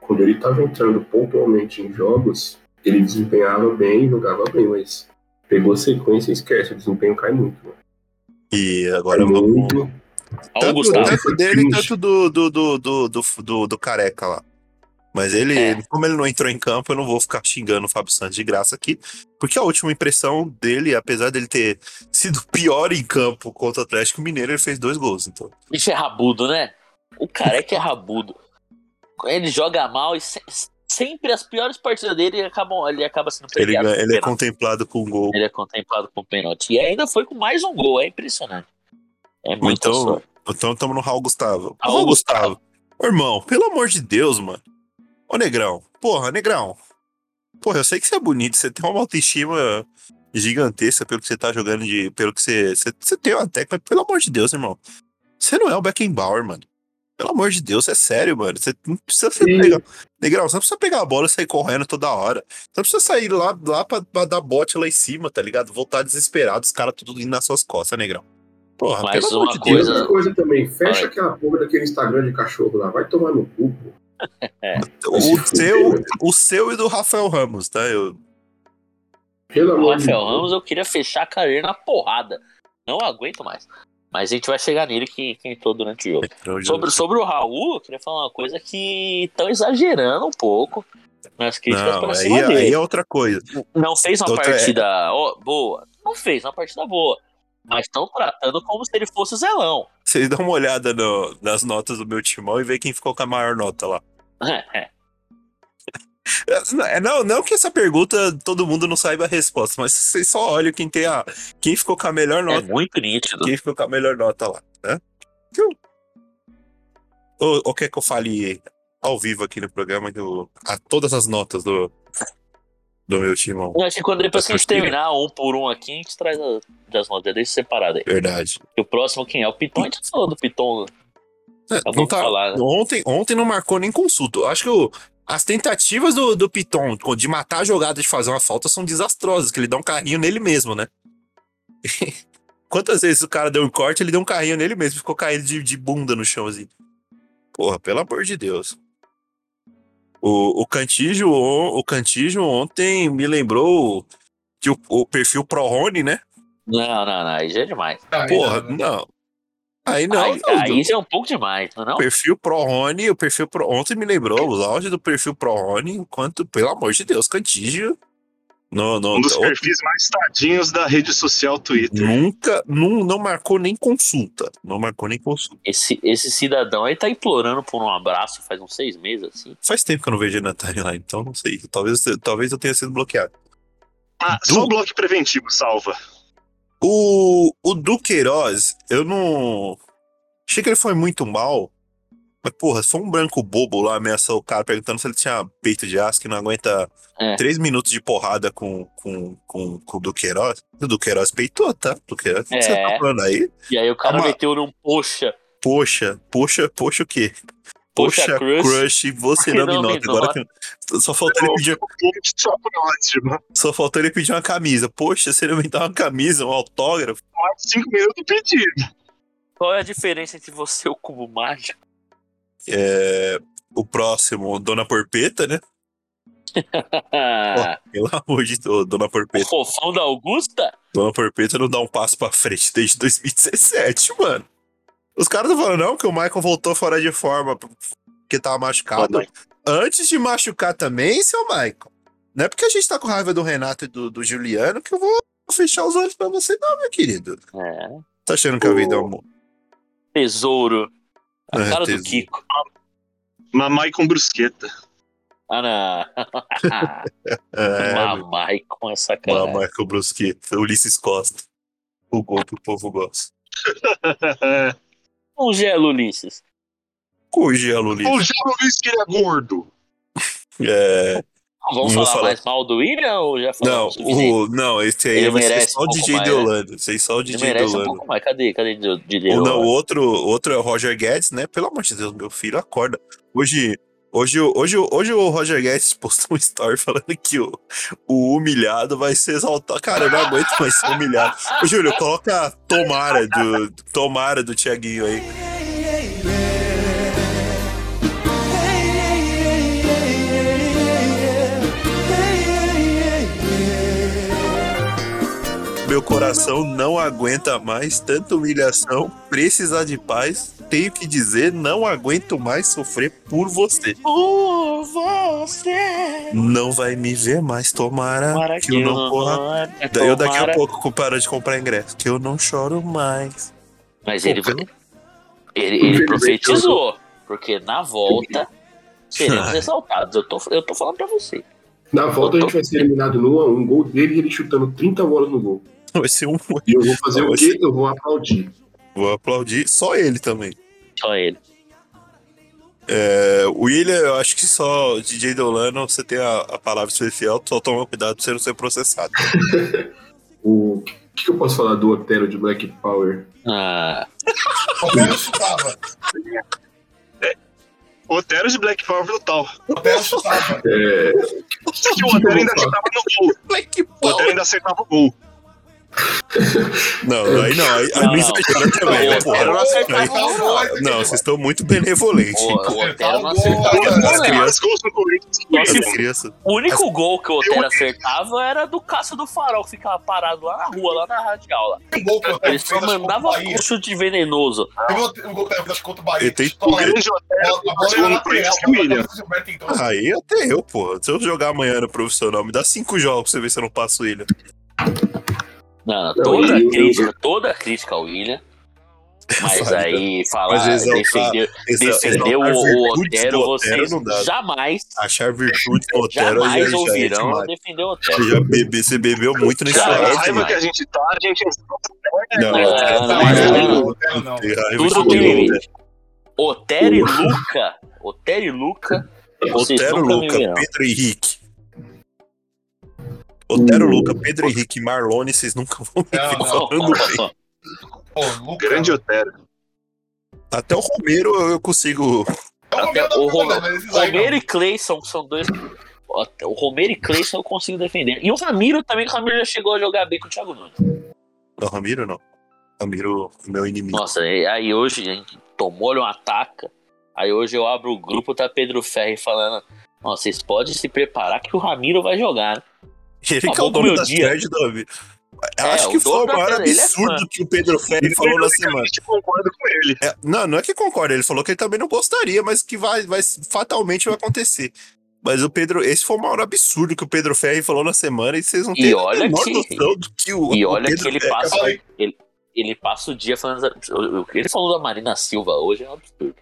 Quando ele estava entrando pontualmente em jogos, ele desempenhava bem, jogava bem, mas pegou sequência e esquece, o desempenho cai muito. Né? E Cai agora vamos. muito. Ó, o Tanto, Gustavo. tanto dele quanto do, do, do, do, do, do, do careca lá. Mas ele, É. como ele não entrou em campo, eu não vou ficar xingando o Fábio Santos de graça aqui. Porque a última impressão dele, apesar dele ter sido <laughs> pior em campo contra o Atlético Mineiro, ele fez dois gols. Então, Bicho é rabudo, né? O careca é rabudo. Ele joga mal e se- sempre as piores partidas dele acabam, ele acaba sendo ele, premiado. com ele é contemplado com um gol. Ele é contemplado com pênalti. E ainda foi com mais um gol, é impressionante. É muito Então, sorte. então estamos no Raul Gustavo. Raul Raul Gustavo. Ô, irmão, pelo amor de Deus, mano. Ô, Negrão. Porra, Negrão. Porra, eu sei que você é bonito, você tem uma autoestima gigantesca pelo que você tá jogando, de, pelo que você, você. Você tem uma técnica, mas pelo amor de Deus, irmão. Você não é o Beckenbauer, mano. Pelo amor de Deus, é sério, mano. Você não precisa pegar. Negrão, você não precisa pegar a bola e sair correndo toda hora. Você não precisa sair lá, lá pra, pra dar bote lá em cima, tá ligado? Voltar desesperado, os caras tudo indo nas suas costas, Negrão. Porra, Mas pelo amor uma de E Deus. coisa- outra coisa também, fecha Vai. aquela porra daquele Instagram de cachorro lá, vai tomar no cu, pô. O se fuder, seu, o seu e do Rafael Ramos, tá? Eu, Pelo O amor de Rafael. Ramos eu queria fechar a carreira na porrada. Não aguento mais. Mas a gente vai chegar nele que, que entrou durante o jogo. Sobre, sobre o Raul, eu queria falar uma coisa que estão exagerando um pouco nas críticas Não, pra aí, dele. aí é outra coisa. Não fez uma Outra- partida ó, boa. Não fez uma partida boa. Mas estão tratando como se ele fosse o Zelão. Vocês dão uma olhada no- nas notas do meu timão e vê quem ficou com a maior nota lá. É, É, Não, não que essa pergunta todo mundo não saiba a resposta, mas vocês só olham quem tem a. Quem ficou com a melhor é nota. muito nítido. Quem ficou com a melhor nota lá, né? Ou, ou quer que eu fale ao vivo aqui no programa do, a todas as notas do, do meu timão? Eu acho que quando depois que a gente terminar um por um aqui, a gente traz a- das notas, deixa separado aí. Verdade. E o próximo quem é? O Piton, a gente falou do Piton. É, não tá, falar, né? ontem, ontem não marcou nem consulta. Eu Acho que o, As tentativas do, do Piton de matar a jogada de fazer uma falta são desastrosas, que ele dá um carrinho nele mesmo, né? <laughs> Quantas vezes o cara deu um corte, ele deu um carrinho nele mesmo, ficou caindo de, de bunda no chão assim. Porra, pelo amor de Deus. O, o Cantígio, o Cantígio ontem me lembrou que o, o perfil Pro Rony, né? Não, não, não. Aí já é demais. Porra, não. Aí não. aí, não, aí já é um pouco demais, não é? O Não? perfil Pro Rony, o perfil Pro. Ontem me lembrou os áudios do perfil Pro Rony, enquanto, pelo amor de Deus, Cantígio. Não, não, Um dos não- perfis mais tadinhos da rede social Twitter. nunca, não, não marcou nem consulta. Não marcou nem consulta. Esse, esse cidadão aí tá implorando por um abraço faz uns seis meses, assim. Faz tempo que eu não vejo ele na timeline, então não sei. Talvez, talvez eu tenha sido bloqueado. Ah, só o bloco preventivo salva. O, o Duqueiroz, eu não. Achei que ele foi muito mal. Mas, porra, for um branco bobo lá ameaçou o cara perguntando se ele tinha peito de aço que não aguenta É. três minutos de porrada com, com, com, com o Duqueiroz. O Duqueiroz peitou, tá? Duqueiroz, o que você É. tá falando aí? E aí o cara Calma. meteu num poxa. Poxa, poxa, poxa o quê? Poxa, Poxa, crush. crush, você não, Não me nota. Agora que... Só faltou ele pedir Só. Só faltou ele pedir uma camisa. Poxa, você não me dá uma camisa, um autógrafo? Mais cinco minutos pedido. Qual é a diferença entre você e o cubo mágico? É, o próximo, Dona Porpeta, né? <laughs> Ah, Pelo amor de Deus, Dona o Porpeta. fofão da Augusta? Dona Porpeta não dá um passo pra frente desde 2017, mano. Os caras estão falando, não, que o Michael voltou fora de forma porque tava machucado. Antes de machucar também, seu Michael. Não é porque a gente tá com raiva do Renato e do, do Juliano que eu vou fechar os olhos pra você, não, meu querido. É. Tá achando que a vida é um. Tesouro. A É, cara do. Kiko. Mamai com brusqueta. Ah, não. <laughs> É, Mamai com essa cara. Uma Michael Brusqueta, Ulisses Costa. O gol que o povo gosta. <laughs> Gelo, Ulisses. Com o gelo, Ulisses. o Gelo disse que ele é gordo. É, Vamos falar, falar. mais mal do William ou já não, falamos o o, não, esse aí Ele vai ser merece só um o DJ mais, de né? Holanda. Esse aí só o Ele DJ de merece um Holanda. pouco mais. Cadê? Cadê de, de, Ou não, o outro, outro é o Roger Guedes, né? Pelo amor de Deus, meu filho, acorda. Hoje, hoje, hoje, hoje o Roger Guedes postou um story <laughs> falando que o, o humilhado vai ser exaltado. Cara, eu não aguento mais ser humilhado. Ô, Júlio, coloca Tomara do, Tomara do Tiaguinho aí. Meu coração não aguenta mais tanta humilhação. Precisar de paz. Tenho que dizer, não aguento mais sofrer por você. Por você. Não vai me ver mais, tomara Tomara que eu não corra. Eu daqui a pouco paro de comprar ingresso, que eu não choro mais. Mas ele, Pô, ele, ele profetizou. Porque na volta seremos <laughs> exaltados. Eu tô, eu tô falando pra você. Na volta a gente vai ser eliminado no 1 um gol dele e ele chutando 30 bolas no gol. <laughs> Vai ser um. E eu vou fazer Não, o quê? Eu vou aplaudir. Vou aplaudir só ele também. Só ele. É, o William, eu acho que só DJ Dolano você tem a, a palavra especial, só toma cuidado pra você não ser processado. <laughs> O que, que eu posso falar do Otero de Black Power? Ah, O Otero chutava. <laughs> Otero de Black Power brutal. O Otero chutava. É, o Otero ainda chutava no gol. Black O Otero ainda acertava o gol. <laughs> Não, aí não, aí, aí Não, não não. exagera também, né, Não, porra? não Aí- o não. Não, vocês estão muito benevolentes. o, o Otero não o acertava as crianças- o crianças. O único gol que o Otero acertava era do Cássio do Farol, que ficava parado lá na rua, lá na radial. Lá. Um o Ele só mandava o um chute venenoso. Um gol que o fez contra o Bahia. Ele tem O grande Otero o o Gilberto entrou. Aí até eu, porra. Se eu jogar amanhã no profissional, me dá cinco jogos pra você ver se eu não passo ele. Não, não, toda eu- crítica, toda crítica ao William. <laughs> Mas aí falar, Mas defender, defender o, exaltar o virtudes Otero, do Otero vocês jamais, Achar virtude no Otero já, jamais já é ouvirão demais. defender o Otero. Você já bebe, você bebeu muito nesse Cara, é a lado. raiva que a gente tá, a gente Não, Não, é- não, Não, não, Otero não. Tudo tem limite. Otero e Luca, Otero e Luca, Otero, me Luca. Pedro Henrique. Otero, Luca, Pedro Henrique Marlone, vocês nunca vão me Não, ver não. falando bem. Pô, Luca. Grande Otero. Até o Romero eu consigo. É o Até Romero o aí Romero não. e Cleison são dois. ó, O Romero e Cleison eu consigo defender. E o Ramiro também, que o Ramiro já chegou a jogar bem com o Thiago Nunes. Não, Ramiro não. Ramiro, meu inimigo. Nossa, aí hoje a gente tomou-lhe um ataca. Aí hoje eu abro o grupo, tá Pedro Ferri falando. Nossa, vocês podem se preparar que o Ramiro vai jogar, né? Ele que é o o dono meu da dia. thread do Ramiro. Eu É, acho o que foi o maior é absurdo fã. que o Pedro Ferri falou na semana. Eu concordo com ele. É, não, não é que concorda, ele falou que ele também não gostaria, mas que vai, vai fatalmente vai acontecer. Mas o Pedro, esse foi o maior absurdo que o Pedro Ferri falou na semana e vocês não têm a olha menor que- noção do que o, E o olha Pedro que ele Ferri passa, ele, ele passa o dia falando. o- o que Ele falou da Marina Silva hoje é um absurdo.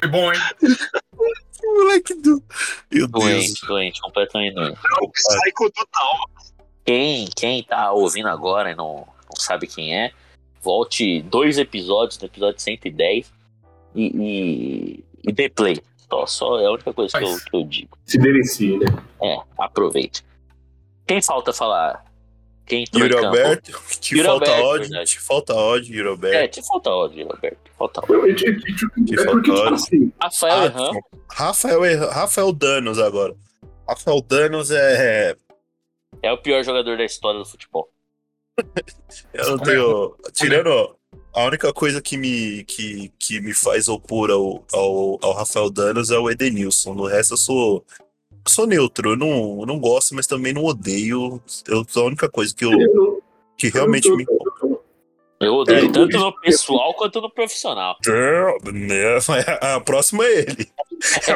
Foi bom, hein? <laughs> Moleque do. Meu Deus. Doente, doente, completamente doente. É o Psycho total. Quem, quem tá ouvindo agora e não, não sabe quem é, volte dois episódios, no episódio 110 e, e, e dê play. Só, só é a única coisa que eu, que eu digo. Se delencie, né? É, aproveite. Quem falta falar? Quem entrou Yuri em campo? Alberto, <laughs> que Yuri falta Alberto, ódio, verdade. te falta ódio, Yuri Alberto. É, te falta ódio, Yuri Alberto. te Falta ódio. Não, é, é, é, é porque, tipo falta assim, Rafael Ah, Erran, Rafael, Erra- Rafael Danos agora. Rafael Danos é. é o pior jogador da história do futebol. <laughs> Eu não tenho. Tirando a única coisa que me, que, que me faz opor ao, ao, ao Rafael Danos é o Edenilson. No resto eu sou. Eu sou neutro. Eu não, eu não gosto, mas também não odeio. Eu, a única coisa que, eu, que realmente me. Eu odeio É, tanto no pessoal quanto no profissional. Né, <laughs> A próxima é ele.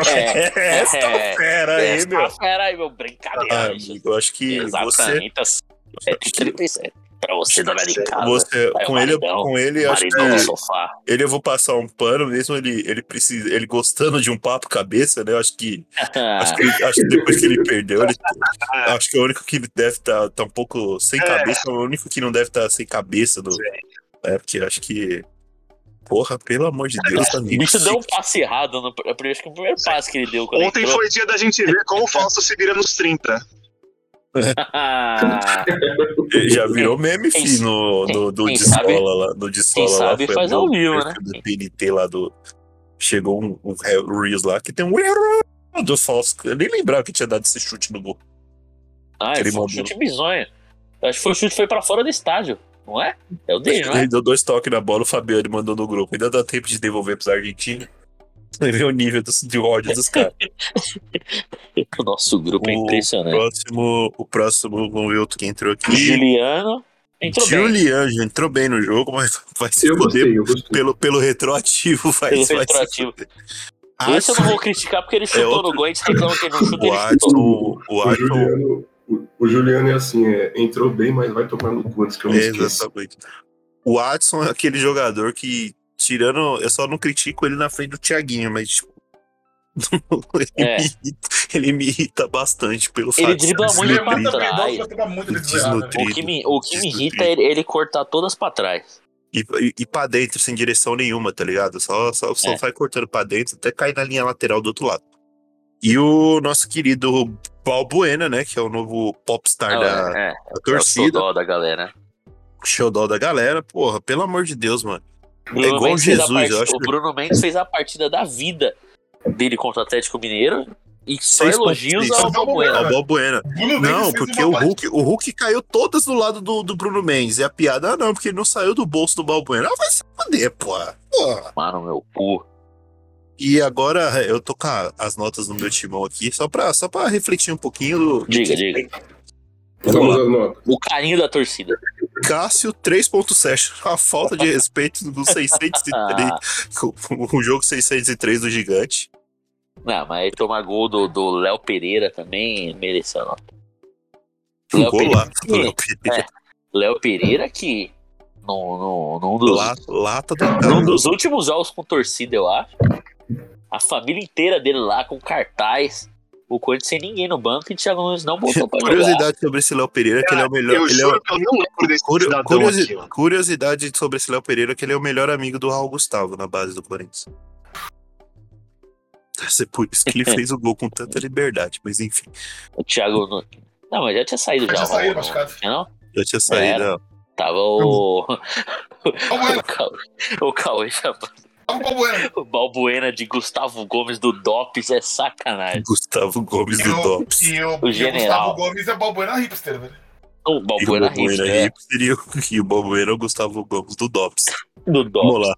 É, <laughs> Essa é, fera aí, Essa meu. fera aí, meu, brincadeira. Ah, amigo, eu acho que você. Exatamente, às 7h37. Pra você, dona de casa. Você, com ele, maridão, com ele, acho que sofá. ele eu vou passar um pano, mesmo ele, ele precisa, ele gostando de um papo cabeça, né? Eu acho que, <laughs> acho que, acho que depois que ele perdeu, ele, acho que é o único que deve estar tá, um pouco sem É. cabeça, é o único que não deve estar sem cabeça do, é, porque acho que, porra, pelo amor de Deus, O <laughs> amigo. bicho deu um passe errado. No, acho que o primeiro passe que ele deu Ontem entrou. foi dia da gente ver como o Fausto se vira nos 30. <laughs> Já virou meme, Quem- fi, no, no, do quem de sabe- lá, no de escola lá. sabe foi faz ao vivo, né? Do PNT lá do. Chegou um, um Reels lá que tem um erro do falso. Eu nem lembrava que tinha dado esse chute no gol. Ah, foi um chute bizonho. Acho que foi o chute que foi pra fora do estádio, não é? É o dele, não é? Ele deu dois toques na bola, o Fabiano mandou no grupo. Ainda dá tempo de devolver pros argentinos. Você vê o nível dos, de ódio dos caras. <laughs> O nosso grupo é O impressionante. próximo, o próximo, vamos ver outro que entrou aqui. Juliano entrou bem. Julian já entrou bem no jogo, mas vai se Eu gostei, eu gostei. pelo, pelo retroativo. Vai, Pelo vai retroativo. Foder. Esse eu não vou criticar porque ele chutou É outro- no gol. A gente reclama que ele não chuta, O ele Adson, chutou. o O Adson Juliano, o, o Juliano é assim, é, entrou bem, mas vai tomar no cu antes que eu me esqueça. Exatamente. O Adson é aquele jogador que, tirando. Eu só não critico ele na frente do Thiaguinho, mas, tipo. <laughs> ele, É. me irrita, ele me irrita bastante pelo Ele fato de dribla ser muito Ele pra trás. né? Desnutrido. O que me, o que me irrita é ele, ele cortar todas pra trás. E, e, e pra dentro, sem direção nenhuma, tá ligado? Só, só, só É. vai cortando pra dentro até cair na linha lateral do outro lado. E o nosso querido Balbuena, né? Que é o novo popstar da, é, é, da é o torcida. xodó da galera. Xodó da galera. Porra, pelo amor de Deus, mano. Bruno É igual Mendes fez a Jesus, eu partida- acho O que- Bruno Mendes fez a partida da vida dele contra o Atlético Mineiro e só Seis elogios pontos, ao. Balbuena. Mendes Não, porque o Hulk, o Hulk caiu todas do lado do, do Bruno Mendes. E a piada, ah, não, porque ele não saiu do bolso do Balbuena. Ah, vai se foder, porra. Mano, meu cu. E agora eu tô com a- as notas no meu timão aqui, só pra, só pra refletir um pouquinho do. Diga, diga. Vamos notas. O carinho da torcida. Cássio 3.7. A falta de respeito do 603. Ah, com com o jogo 603 do Gigante. não, mas aí tomar gol do do Léo Pereira também mereceu a nota. Léo Pereira, do Léo Pereira. Léo Pereira que num, num dos, La- Lata do num dos últimos jogos com torcida, eu acho, a família inteira dele lá com cartaz, o Corinthians sem ninguém no banco e o Thiago Nunes não botou pra <laughs> jogar. Curiosidade sobre esse Léo Pereira, que ele é o melhor. Eu ele é juro o- que eu não lembro desse Curio- curiosi- aqui, curiosidade sobre esse Léo Pereira, que ele é o melhor amigo do Raul Gustavo na base do Corinthians. Deve ser por isso que ele <laughs> fez o gol com tanta liberdade, mas enfim, O Thiago Nunes. Não, mas já tinha saído Já já. tinha saído, não machucado. tinha não? já tinha saído. Ó. Tava o. <laughs> O Cauê, o Cauê chamando Tava o Balbuena. <laughs> o Balbuena de Gustavo Gomes do Dops é sacanagem. Gustavo Gomes E do o, Dops. e o, O e o general. Gustavo Gomes é Balbuena hipster, velho. O E o Balbuena hipster, é, hipster e o- e o Balbuena é o Gustavo Gomes do Dops. do Vamos Dops. lá.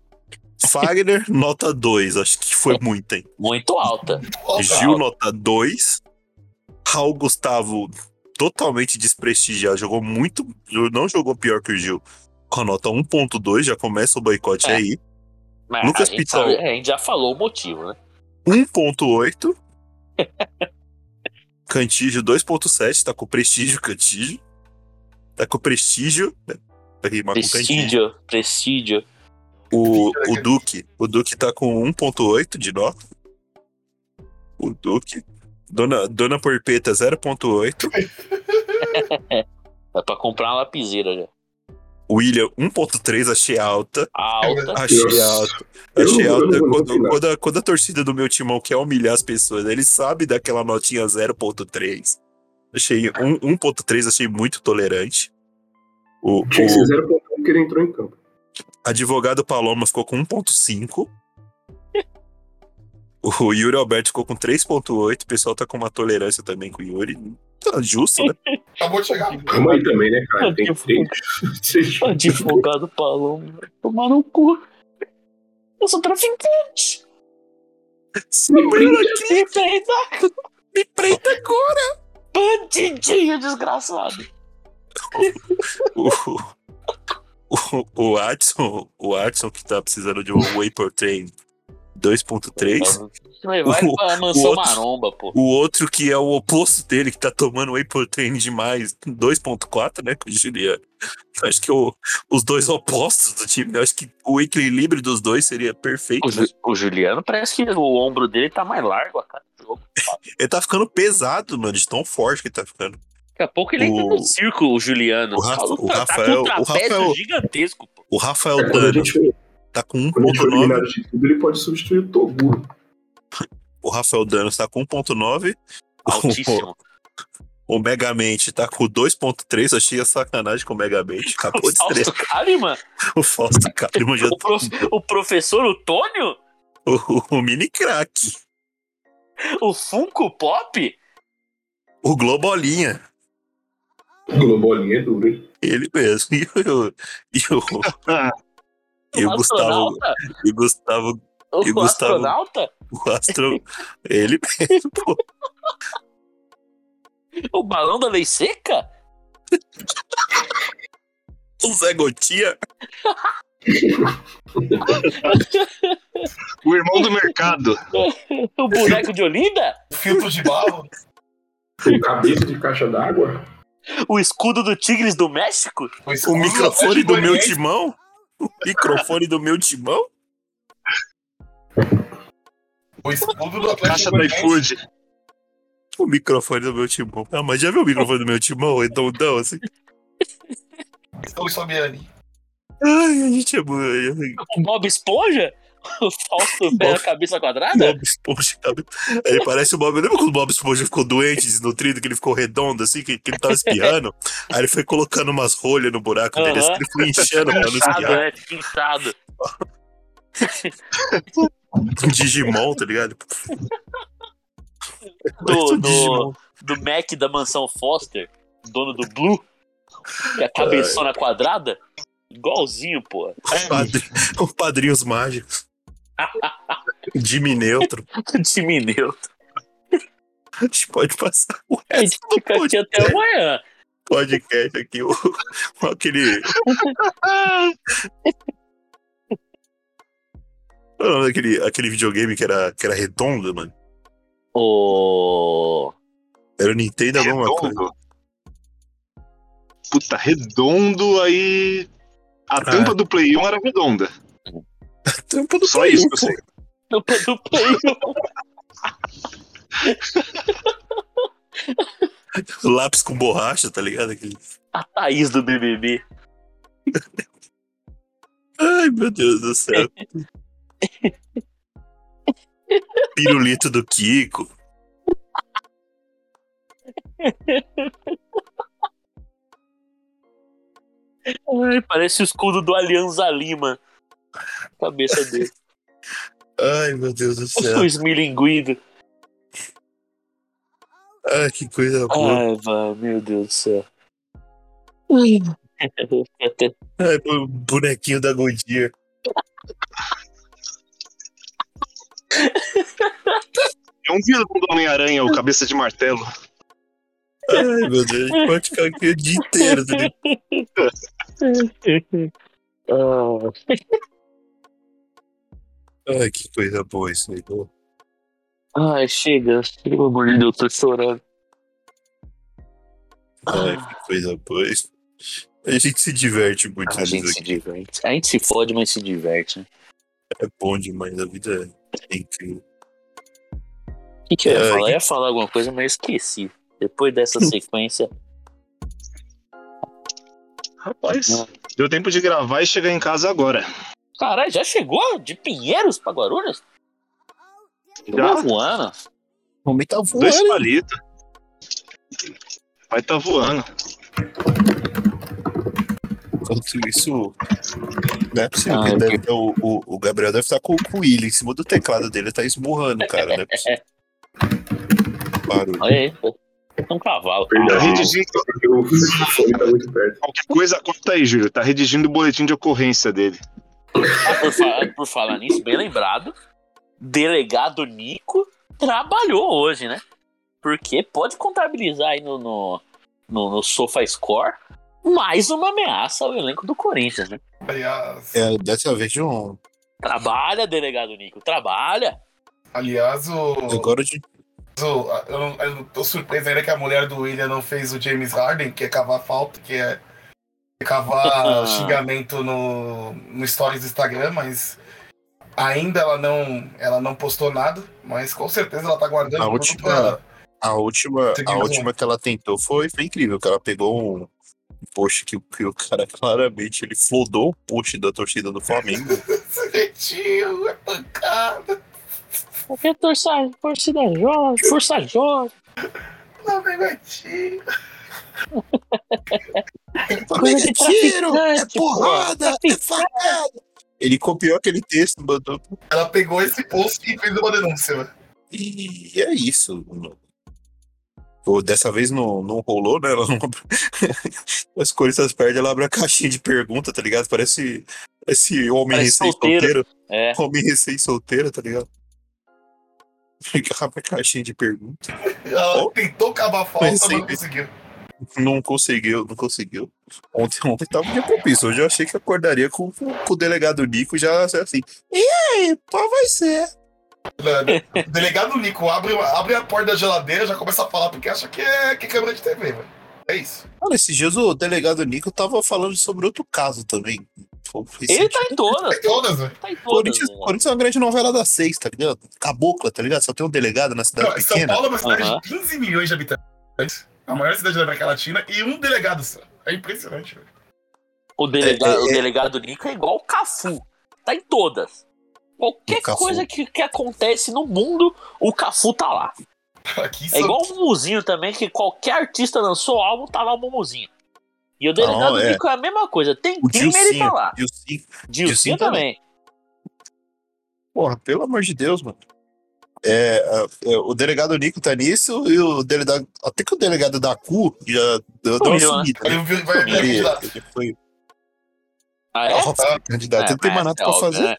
Fagner, <laughs> nota 2. Acho que foi muito, hein? Muito alta. Gil, nota 2. Raul Gustavo, totalmente desprestigiado. Jogou muito. Não jogou pior que o Gil. Com a nota 1.2, já começa o boicote É. aí. Mas Lucas a, Piton. sabe- a gente já falou o motivo, né? 1.8. <laughs> Cantígio 2.7, tá com prestígio Cantígio. Tá com prestígio, né? Pra rimar com Cantígio. Prestígio, prestígio. O, o Duque. O Duque tá com 1.8 de nota. O Duque. Dona, Dona Porpeta 0.8. <laughs> Dá pra comprar uma lapiseira já. William 1.3, achei alta. Alta. Achei alta. Achei eu alta. Quando, quando a, quando a torcida do meu timão quer humilhar as pessoas, ele sabe daquela notinha 0.3. Achei um- 1.3, achei muito tolerante. O, Tinha que o ser 0.1 porque ele entrou em campo. advogado Paloma ficou com 1.5. O Yuri Alberto ficou com 3.8. O pessoal tá com uma tolerância também com o Yuri. Justo, né? <laughs> Acabou de chegar. Calma aí também, né, cara? Tem três. <laughs> Advogado Paloma. Tomar no cu. Eu sou traficante. Me prenda aqui, Me prenda. me prenda agora. Bandidinho desgraçado. <laughs> O, o, o Adson, o Adson que tá precisando de um Whey Protein 2.3. Vai O- pra o mansão outro- maromba, pô. O outro que é o oposto dele, que tá tomando Whey Protein demais, 2.4, né, com o Juliano. Eu Acho que o- os dois opostos do time, eu acho que o equilíbrio dos dois seria perfeito. O, né? O Juliano parece que o ombro dele tá mais largo a cada jogo. Ele tá ficando pesado, mano, de tão forte que ele tá ficando. Daqui a pouco ele O- entra no circo, o Juliano. o Rafa- o tá- Rafael- tá o com um trapézio Rafael- gigantesco, pô. O Rafael É, Dano gente, tá com quando a gente for eliminar 1.9. de tudo, ele pode substituir o Toguro. O Rafael Danos tá com 1.9. Altíssimo. <laughs> O Megamente tá com 2.3, achei a sacanagem com o Megamente. <laughs> Acabou O de Fausto estrear. Kalimann? O Fausto Kalimann já O, prof- o professor Otônio? o, o mini crack. O Funko Pop? O Globolinha. Globolinha é duro, hein? Ele mesmo. E o, e o, <laughs> e o Gustavo. E o Gustavo. O e o Gustavo- astronauta? O Astro. Ele mesmo, pô. O balão da lei seca? O Zé Gotinha. o irmão do mercado. <laughs> O boneco de Olinda? Filtro de barro. Com cabeça de caixa d'água. O escudo do Tigres do México? O escudo microfone Atlético do meu timão. O microfone do meu timão. O escudo do Atlético Caixa do iFood. O microfone do meu timão. Ah, mas já viu o microfone do meu timão? Redondão, assim. Estou Fabiani. Ai, a gente é muito. O Bob Esponja? <laughs> O Fausto pé Bob- cabeça quadrada? Bob Esponja. Ele parece o Bob. Lembra quando o Bob Esponja ficou doente, desnutrido, que ele ficou redondo, assim, que, que ele tava espirrando? Aí ele foi colocando umas rolhas no buraco dele, assim, ele foi enchendo pra não Inchado, espirrar. né? Fica inchado. Um Digimon, tá ligado? Do, do, do Mac da mansão Foster, dono do Blue, que é a cabeçona quadrada. Igualzinho, pô. Os <laughs> padrinhos mágicos. <laughs> Jimmy Neutro. Time <laughs> neutro. A gente pode passar o A gente resto do fica aqui até podcast, amanhã. podcast aqui. O, o- aquele. <laughs> É daquele aquele videogame que era, que era redondo, mano? O. Era o Nintendo alguma coisa. Redondo. Puta, redondo aí. A Ah. tampa do Play 1 era redonda. <laughs> Tampa do Só Play isso que eu sei. Tampa do Play. <laughs> Lápis com borracha, tá ligado? Aquele... A Thaís do BBB. Ai, meu Deus do céu. Pirulito do Kiko. Ai, parece o escudo do Alianza Lima. Cabeça dele. <laughs> Ai, meu Deus do céu. o esmilinguido. Ai, que coisa boa. Ai, vai, meu Deus do céu. Ai, bonequinho da Goodyear. É um vilão do Homem-Aranha, o cabeça de martelo. Ai, meu Deus, a gente pode ficar aqui o dia inteiro. Tá ligado? <laughs> Ai, que coisa boa isso aí. pô. Ai, chega. Pelo amor de Deus, tô chorando. Ai, que coisa boa. Isso- A gente se diverte muito A gente se aqui. diverte. A gente se fode, mas se diverte. né? É bom demais, a vida é incrível. O que, que eu ia Ai, falar? Eu ia falar alguma coisa, mas eu esqueci. Depois dessa <laughs> sequência. Rapaz, deu tempo de gravar e chegar em casa agora. Caralho, já chegou? De Pinheiros pra Guarulhos? Já? voando. O homem tá Dois palitos. Vai tá voando. Enquanto isso, não é possível. Ah, que deve ter o, o, o Gabriel deve estar com, com o William em cima do teclado dele, tá esmurrando, cara. Não é possível. Barulho. Olha aí. pô. É um cavalo. Tá Verdade. redigindo Porque o fone tá muito perto. qualquer coisa, conta aí, Júlio. Tá redigindo o boletim de ocorrência dele. Ah, por, falar, por falar nisso, bem lembrado, delegado Nico trabalhou hoje, né? Porque pode contabilizar aí no, no, no, no SofaScore mais uma ameaça ao elenco do Corinthians, né? Aliás, É, dessa vez de um. Trabalha, delegado Nico, trabalha. aliás o, Agora de. o- eu, não, eu não tô surpreso ainda que a mulher do William não fez o James Harden, que é cavar falta, que é cavar <laughs> xingamento no, no stories do Instagram, mas ainda ela não, ela não postou nada, mas com certeza ela tá guardando A última- A última, a última que ela tentou foi, foi incrível, que ela pegou um post que, que o cara claramente ele flodou o post da torcida do Flamengo. <laughs> Retinho, é pancada. Porque torça, torcida Jorge, força Jorge. Não vem gatinho. <laughs> Coisa de tiro, é porrada, é facada. Ele copiou aquele texto, mandou. Ela pegou esse post e fez uma denúncia, velho. E é isso. Pô, dessa vez não, não rolou, né? <laughs> Ela não... <laughs> As Corinthians perdem, ela abre a caixinha de pergunta, tá ligado? Parece esse homem recém-solteiro. É. Homem recém-solteiro, tá ligado? Fica <laughs> abre a caixinha de pergunta. Ela Oh. tentou cavar falta, Mas mas não conseguiu. Não conseguiu, não conseguiu. Ontem, ontem tava dia propício. Hoje eu achei que acordaria com, com, com o delegado Nico já assim. E aí, qual vai ser? O delegado Nico abre, abre a porta da geladeira já começa a falar porque acha que é, que é câmera de TV, velho. É isso. Olha, esses dias o delegado Nico tava falando sobre outro caso também. Foi Ele tá em todas. Tem todas, velho. Tá em todas. Corinthians, né? Corinthians é uma grande novela das seis, tá ligado? Cabocla, tá ligado? Só tem um delegado na cidade Não, São pequena. Paulo é uma cidade Aham. de 15 milhões de habitantes. A maior cidade da América Latina e um delegado só. É impressionante, velho. O delegado, É, é, o é. delegado Nico é igual o Cafu. Tá em todas. Qualquer coisa que, que acontece no mundo, o Cafu tá lá. <laughs> Aqui É igual o Mumuzinho também, que qualquer artista lançou álbum, tá lá o Mumuzinho. E o delegado Não, é. Nico é a mesma coisa. Tem O crime, ele tá lá. Dilcinho. Dilcinho Dilcinho também. Porra, pelo amor de Deus, mano. É, é, é, o delegado Nico tá nisso e o delegado. Até que o delegado da CU já deu, uma né? sumida. Ele Né? vai vai virar Ele, ele foi. Ah, é? Ó, foi candidato, ele não tem mais nada pra óbvio, fazer. né?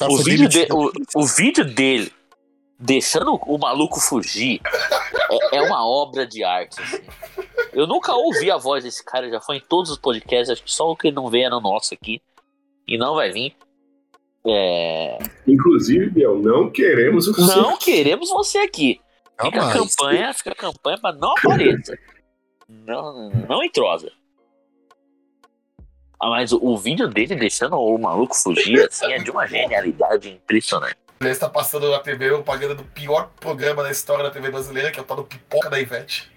O O vídeo, de- o, o vídeo dele deixando o maluco fugir é, é uma obra de arte. assim. Eu nunca ouvi a voz desse cara, já foi em todos os podcasts, acho que só o que ele não veio é no nosso aqui. E não vai vir. É, Inclusive, Biel, não queremos o não queremos você aqui. Fica a Jamais. campanha, fica a campanha pra não apareça. Não, não entrosa. Ah, mas o, o vídeo dele deixando o maluco fugir assim é de uma genialidade impressionante. Ele está passando na TV propaganda do pior programa da história da TV brasileira, que é o tal do Pipoca da Ivete.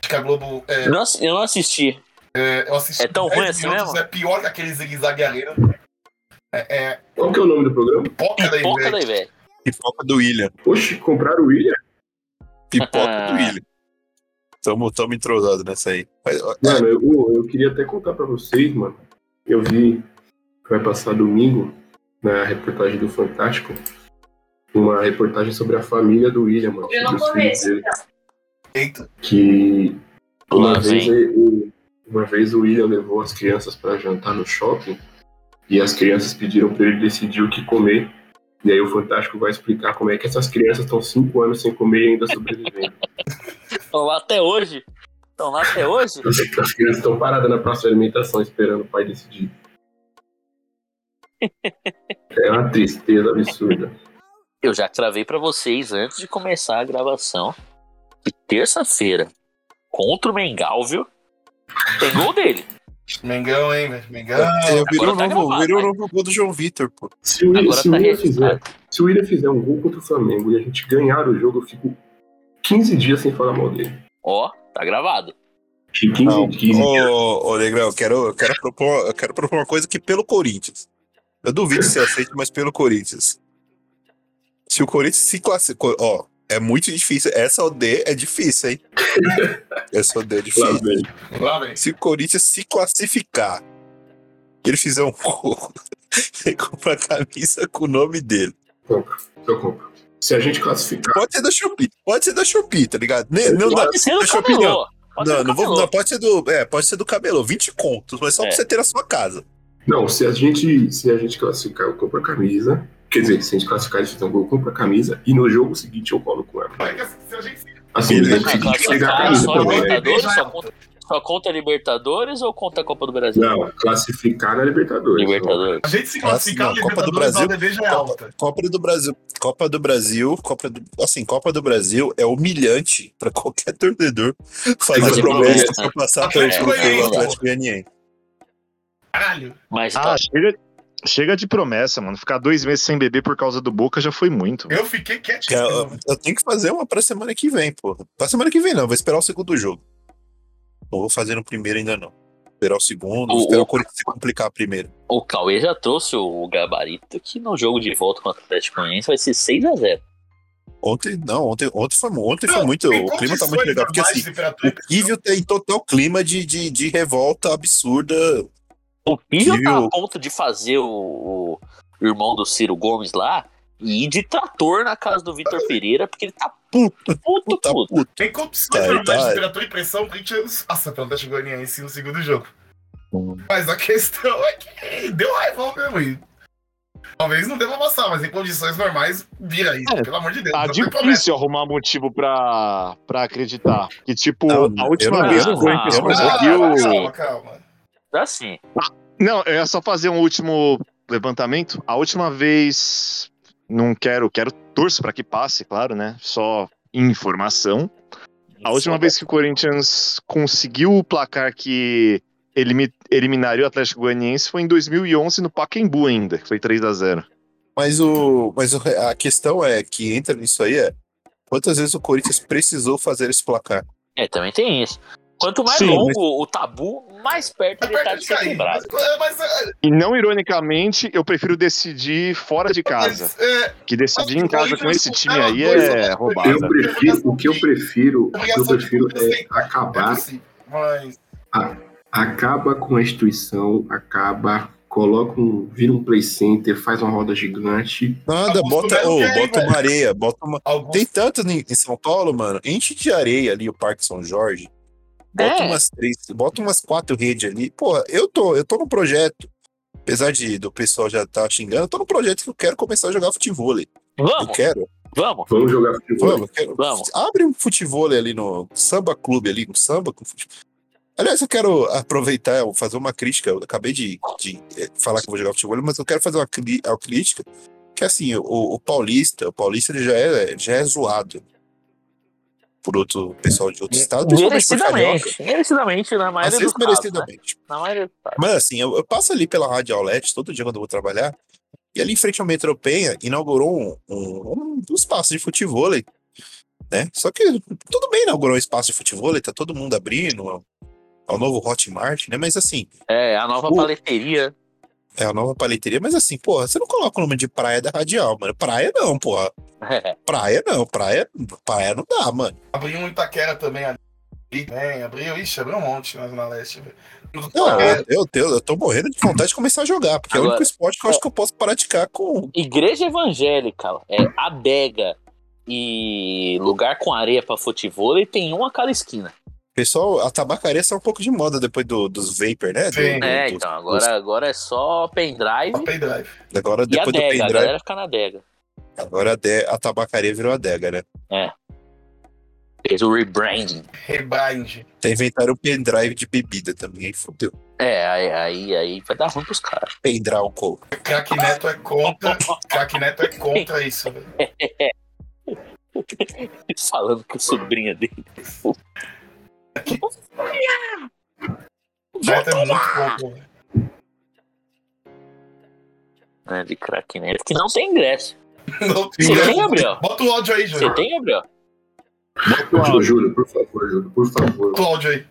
Acho que a Globo. É, Eu não, ass- eu não assisti. é, eu assisti É tão 10 ruim assim mesmo? É pior que aquele zigue-zague areia. É, é Qual que é o nome do programa? Pipoca da Pipoca da Ivete. Ivete. Pipoca do William. Oxe, compraram o William? Pipoca do <laughs> William. Tamo, tamo entrosados nessa aí. Mas, Mano, eu, eu queria até contar pra vocês, mano. Eu vi que vai passar domingo na reportagem do Fantástico uma reportagem sobre a família do William, mano. Eu não dele. Eita. Que uma Lá vez, ele- uma vez o William levou as crianças pra jantar no shopping e as crianças pediram pra ele decidir o que comer. E aí o Fantástico vai explicar como é que essas crianças estão cinco anos sem comer e ainda sobrevivendo. Estão lá até hoje. Estão lá até hoje. As crianças estão paradas na de alimentação esperando o pai decidir. É uma tristeza absurda. Eu já cravei pra vocês antes de começar a gravação. que terça-feira, contra o Mengal, viu? Tem gol dele. Mengão, hein, velho? Mengão. é, virou agora tá novo, virou né? novo gol do João Vitor, pô. Se o William, Agora se o tá William fizer, se o William fizer um gol contra o Flamengo e a gente ganhar o jogo, eu fico 15 dias sem falar mal dele. Ó, tá gravado. De 15, Não, 15 dias. ô, ô Negrão, eu quero, eu, quero propor, eu quero propor uma coisa aqui pelo Corinthians. Eu duvido que você aceite, mas pelo Corinthians. Se o Corinthians se classificou, ó, é muito difícil. Essa OD é difícil, hein? <laughs> Essa OD é Lá difícil. vem. Lá, velho. Se o Corinthians se classificar e ele fizer um <laughs> ele compra a camisa com o nome dele. Eu compro. Se a gente classificar, Pode ser da Shopee, pode ser da Shopee, tá ligado? Ne- Não, dá, Pode ser. Pode ser não, do não, vou, não, pode ser do. É, pode ser do cabelo, 20 contos, mas só É. pra você ter na sua casa. não, se a gente, se a gente classificar, eu compro a camisa. Quer dizer, se a gente classificar e um gol, eu compro a camisa. E no jogo seguinte eu colo com ela. É assim, se a gente Assim, no jogo seguinte pegar a classificar camisa só também, né? Libertadores? Já- Só conta, só conta Libertadores ou conta a Copa do Brasil? Não, classificar na Libertadores. Libertadores. A gente se classificar Assim, não, Copa do Libertadores, a Brasil, é Copa, alta. Copa do Brasil, Copa do Brasil, Copa do, assim, Copa do Brasil é humilhante pra <laughs> qualquer torcedor fazer Fazer promessa pra passar pelo. Atlético Goianiense. Caralho. Mas Ah, tá- chega, chega de promessa, mano. Ficar dois meses sem beber por causa do Boca já foi muito. Eu fiquei quietinho. Que Eu, eu tenho que fazer uma pra semana que vem, pô. Pra semana que vem não, vou esperar o segundo jogo. Não vou fazer no primeiro ainda não. Esperar o segundo, O- esperar o- o Corinthians se complicar primeiro. o Cauê já trouxe o gabarito que no jogo de volta contra o Atlético Goianiense vai ser 6x0. Ontem, não, ontem, ontem foi, ontem foi Não, muito. tem O clima tá muito legal, porque assim, o Kivio tem total clima de, de, de revolta absurda. O Pível tá a ponto de fazer o, o irmão do Ciro Gomes lá e ir de trator na casa do Vitor Pereira, porque ele tá puto, puto, Tá puto. puto. Tem condições Tá, normais tá. de temperatura e pressão, o Corinthians passa pelo Atlético Goianiense no segundo jogo. Hum. Mas a questão é que deu raiva mesmo. E talvez não deva passar, mas em condições normais, vira isso, É, pelo amor de Deus. Tá difícil arrumar motivo pra, pra acreditar. Que, tipo, Não, a última vez que o não- Corinthians conseguiu. Calma, calma, calma. Assim. Não, eu ia só fazer um último levantamento. A última vez, não quero, quero torço pra que passe, claro, né? Só informação. A última vez que o Corinthians conseguiu o placar que elimi- eliminaria o Atlético Goianiense foi em 2011 no Pacaembu ainda, que foi 3 a 0. Mas, o, mas a questão é que entra nisso aí é quantas vezes o Corinthians precisou fazer esse placar? É, também tem isso. Quanto mais Sim, longo mas- o tabu, mais perto É ele tá perto de de ser cair. quebrado. Mas, mas, é, E não ironicamente, eu prefiro decidir fora de casa. mas, é, Que decidir em casa com esse time aí é dois, roubada. Eu prefiro, o que eu prefiro, o que eu prefiro é é acabar, possível, mas acaba com a instituição, acaba, coloca um, vira um play center, faz uma roda gigante. Nada, bota, ir, bota uma areia, bota uma. Tem tanto em, em São Paulo, mano. Enche de areia ali o Parque São Jorge. Bota É. umas três, bota umas quatro redes ali. Porra, eu tô, eu tô no projeto. Apesar de do pessoal já tá xingando, eu tô no projeto que eu quero começar a jogar futebol. Eu Vamos, quero. vamos. Vamos jogar futebol. Vamos, eu quero. Vamos. Abre um futebol ali no samba clube ali, no samba com futebol. Aliás, eu quero aproveitar, eu fazer uma crítica. Eu acabei de, de, eh, falar que eu vou jogar futebol, mas eu quero fazer uma, uma crítica. Que assim, o, o paulista, o paulista ele já é, já é zoado por outro pessoal de outro estado. Merecidamente. Merecidamente, na Às maioria vezes dos casos. Né? merecidamente. Na maioria. Mas assim, eu, eu passo ali pela Rádio Outlet todo dia quando eu vou trabalhar. E ali em frente ao Metrô Penha, inaugurou um, um, um espaço de futebol, né? Só que tudo bem inaugurar um espaço de futebol, tá todo mundo abrindo, é o novo Hotmart, né? Mas assim, É, a nova O- paleteria. é a nova paleteria, mas assim, porra, você não coloca o nome de praia da Radial, mano. Praia não, porra. É. <laughs> Praia não, praia, praia não dá, mano. abriu um Itaquera também ali. Tem, abriu, ixi, abriu um monte na Zona Leste, velho. Não, É, eu, eu, tô morrendo de vontade de começar a jogar, porque é o Agora- único esporte que eu acho que eu posso praticar com. Igreja evangélica, é adega e lugar com areia pra futebol e tem um a cada esquina. Pessoal, a tabacaria saiu um pouco de moda depois do, dos vapor, né? Do- do- É, dos- então, agora, agora é só pendrive Só pendrive. Agora, e depois do adega. A pendrive, galera fica na adega. Agora a, de- a tabacaria virou adega, né? Fez o rebranding. Rebind. Até inventaram o pendrive de bebida também, aí fodeu. É, aí, aí, aí vai dar ruim pros caras. Pendrar o coco. Crack Neto é contra. Crack Neto é contra isso, velho. <laughs> Falando com a sobrinha dele. Neto é muito contra, velho. Né, de crack neto. Que não tem ingresso. <laughs> Não Você tem, Gabriel? Bota o áudio aí, Você Júlio. tem, Gabriel? Ô, Júlio, por favor, Júlio, por favor. Bota o áudio aí.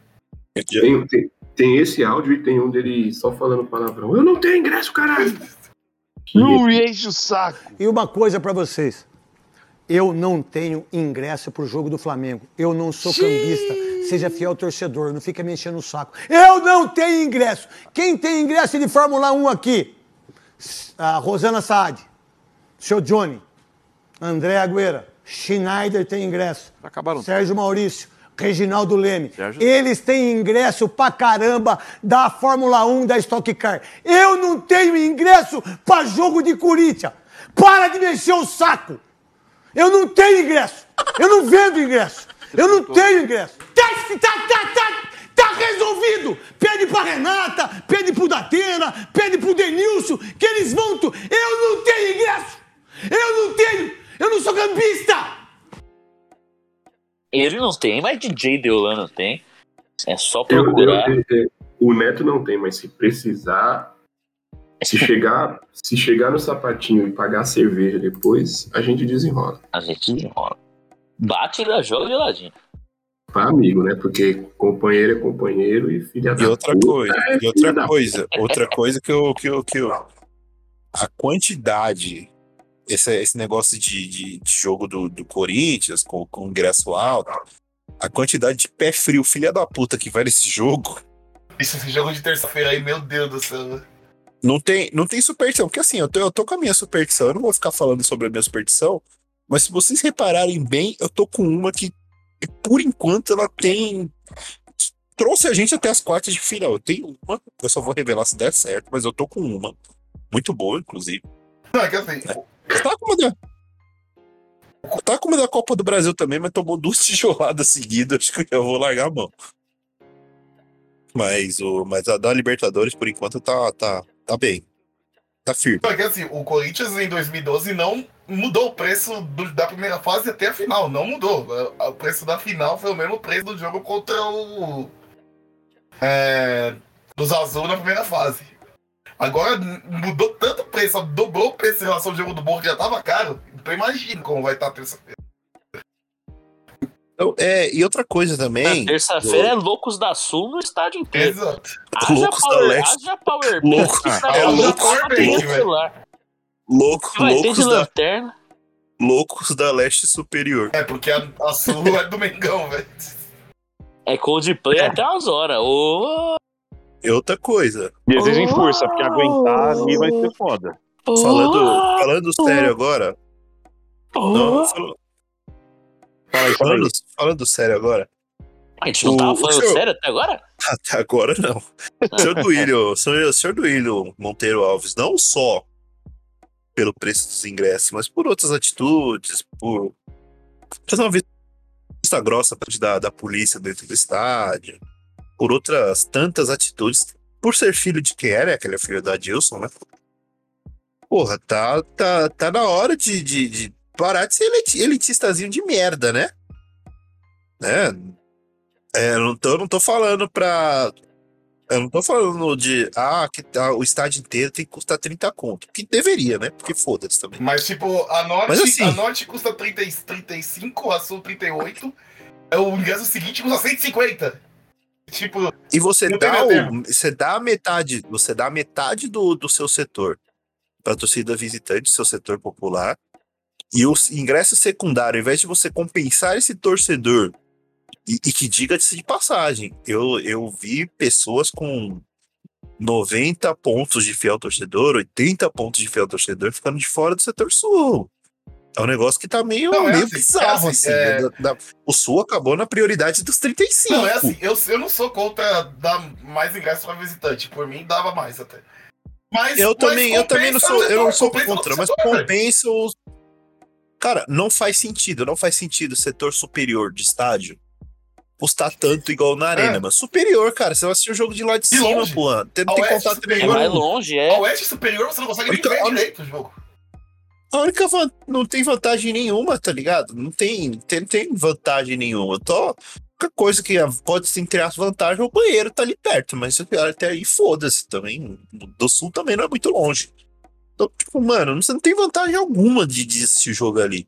Tem, tem, tem esse áudio e tem um dele só falando palavrão. Eu não tenho ingresso, caralho. <laughs> Não enche o saco. E uma coisa pra vocês. Eu não tenho ingresso pro jogo do Flamengo. Eu não sou cambista. Seja fiel torcedor, não fica me enchendo o saco. Eu não tenho ingresso. Quem tem ingresso de Fórmula 1 aqui? A Rosana Saad, seu Johnny, André Agüera, Schneider tem ingresso. Acabaram. Sérgio Maurício, Reginaldo Leme. Sérgio. Eles têm ingresso pra caramba da Fórmula 1 da Stock Car. Eu não tenho ingresso pra jogo de Corinthians. Para de mexer o saco. Eu não tenho ingresso. Eu não vendo ingresso. Eu não tenho ingresso. Tá, tá, tá, tá, tá resolvido. Pede pra Renata, pede pro Datena, pede pro Denilson, que eles vão. tu- Eu não tenho ingresso. Eu não tenho. Eu não sou cambista. Ele não tem, mas DJ Deolano tem. É só Eu- procurar. eu- eu- o Neto não tem, mas se precisar, <laughs> se chegar, se chegar no sapatinho e pagar a cerveja depois, a gente desenrola. A gente desenrola. Bate e dá jogo de ladinho. Pra amigo, né? Porque companheiro é companheiro e filha da E outra puta coisa, é e outra da coisa, outra coisa que eu, que eu, que eu <laughs> a quantidade, esse, esse negócio de, de, de jogo do, do Corinthians com, com ingresso alto, a quantidade de pé frio, filha da puta que vai nesse jogo, Isso, esse jogo de terça-feira aí, meu Deus do céu. velho. não tem, não tem superstição, porque assim, eu tô, eu tô com a minha superstição, eu não vou ficar falando sobre a minha superstição, mas se vocês repararem bem, eu tô com uma que, por enquanto, ela tem. Trouxe a gente até as quartas de final. Eu tenho uma, eu só vou revelar se der certo, mas eu tô com uma. Muito boa, inclusive. Não, é que assim, Tá com da. Tá da Copa do Brasil também, mas tomou duas <laughs> tijoladas seguidas. Acho que eu vou largar a mão. Mas, o, mas a da Libertadores, por enquanto, tá, tá, tá bem. Tá firme. Só que assim, o Corinthians em 2012 não mudou o preço do- da primeira fase até a final. Não mudou. O preço da final foi o mesmo preço do jogo contra o. É, dos Azul na primeira fase. Agora mudou tanto o preço, dobrou o preço em relação ao jogo do Borro que já tava caro. Então imagina como vai estar terça-feira. Então, é, e outra coisa também. Terça-feira é Loucos da Sul no estádio inteiro. Exato. Haja Loucos da power, Leste. haja power é louco- power bank louco-. Louco, Vai ter de loucos, da, lanterna. loucos da Leste Superior. É, porque a, a Sul <laughs> é do Mengão, velho. É Coldplay até umas horas. Ô, E outra coisa, E exigem força, porque aguentar ali vai ser foda. falando, ô, falando sério agora. ô. Não, fal- Fala aí, fala aí. falando, falando sério agora. A gente não O- tava falando seu- sério até agora? Até agora não. O senhor Duílio, senhor, senhor Duílio Monteiro Alves, não só pelo preço dos ingressos, mas por outras atitudes, por fazer uma vista grossa da, da polícia dentro do estádio, por outras tantas atitudes, por ser filho de quem era, que ele é filho da Dilson, né? Porra, tá, tá, tá na hora de, de, de parar de ser eliti- elitistazinho de merda, né? Né? É, eu não tô, eu não tô falando pra. Eu não tô falando de. Ah, que tá, o estádio inteiro tem que custar 30 conto. Que deveria, né? Porque foda-se também. Mas, tipo, a Norte, Mas assim- a Norte custa 30, e- 35, a Sul 38. É o ingresso seguinte custa 150. Tipo, E você dá, o, você dá metade, você dá a metade do, do seu setor para torcida visitante, seu setor popular, e o ingresso secundário, ao invés de você compensar esse torcedor E, e que diga-se de passagem, eu, eu vi pessoas com 90 pontos de fiel torcedor, 80 pontos de fiel torcedor ficando de fora do setor sul. É um negócio que tá meio, Não, é meio assim, bizarro, é assim. assim, é- né? Da- da- o sul acabou na prioridade dos 35. Não, é assim, eu, eu não sou contra dar mais ingresso pra visitante. Por mim, dava mais até. Mas, Eu mas também, eu também não sou, eu não sou contra, mas compensa os. Cara, não faz sentido, não faz sentido o setor superior de estádio custar tanto igual na arena, mas superior, cara, você vai assistir o jogo de lá de É. De cima, pô. Tem oeste contato superior. É mais longe, é. A oeste superior você não consegue nem Então, ver a- direito o jogo. A única não tem vantagem nenhuma, tá ligado? Não tem, tem, tem vantagem nenhuma. Tô... A única coisa que pode se entre as vantagens é o banheiro tá ali perto, mas até aí foda-se também. Do sul também não é muito longe. Então, tipo, mano, você não tem vantagem alguma de, de assistir o jogo ali.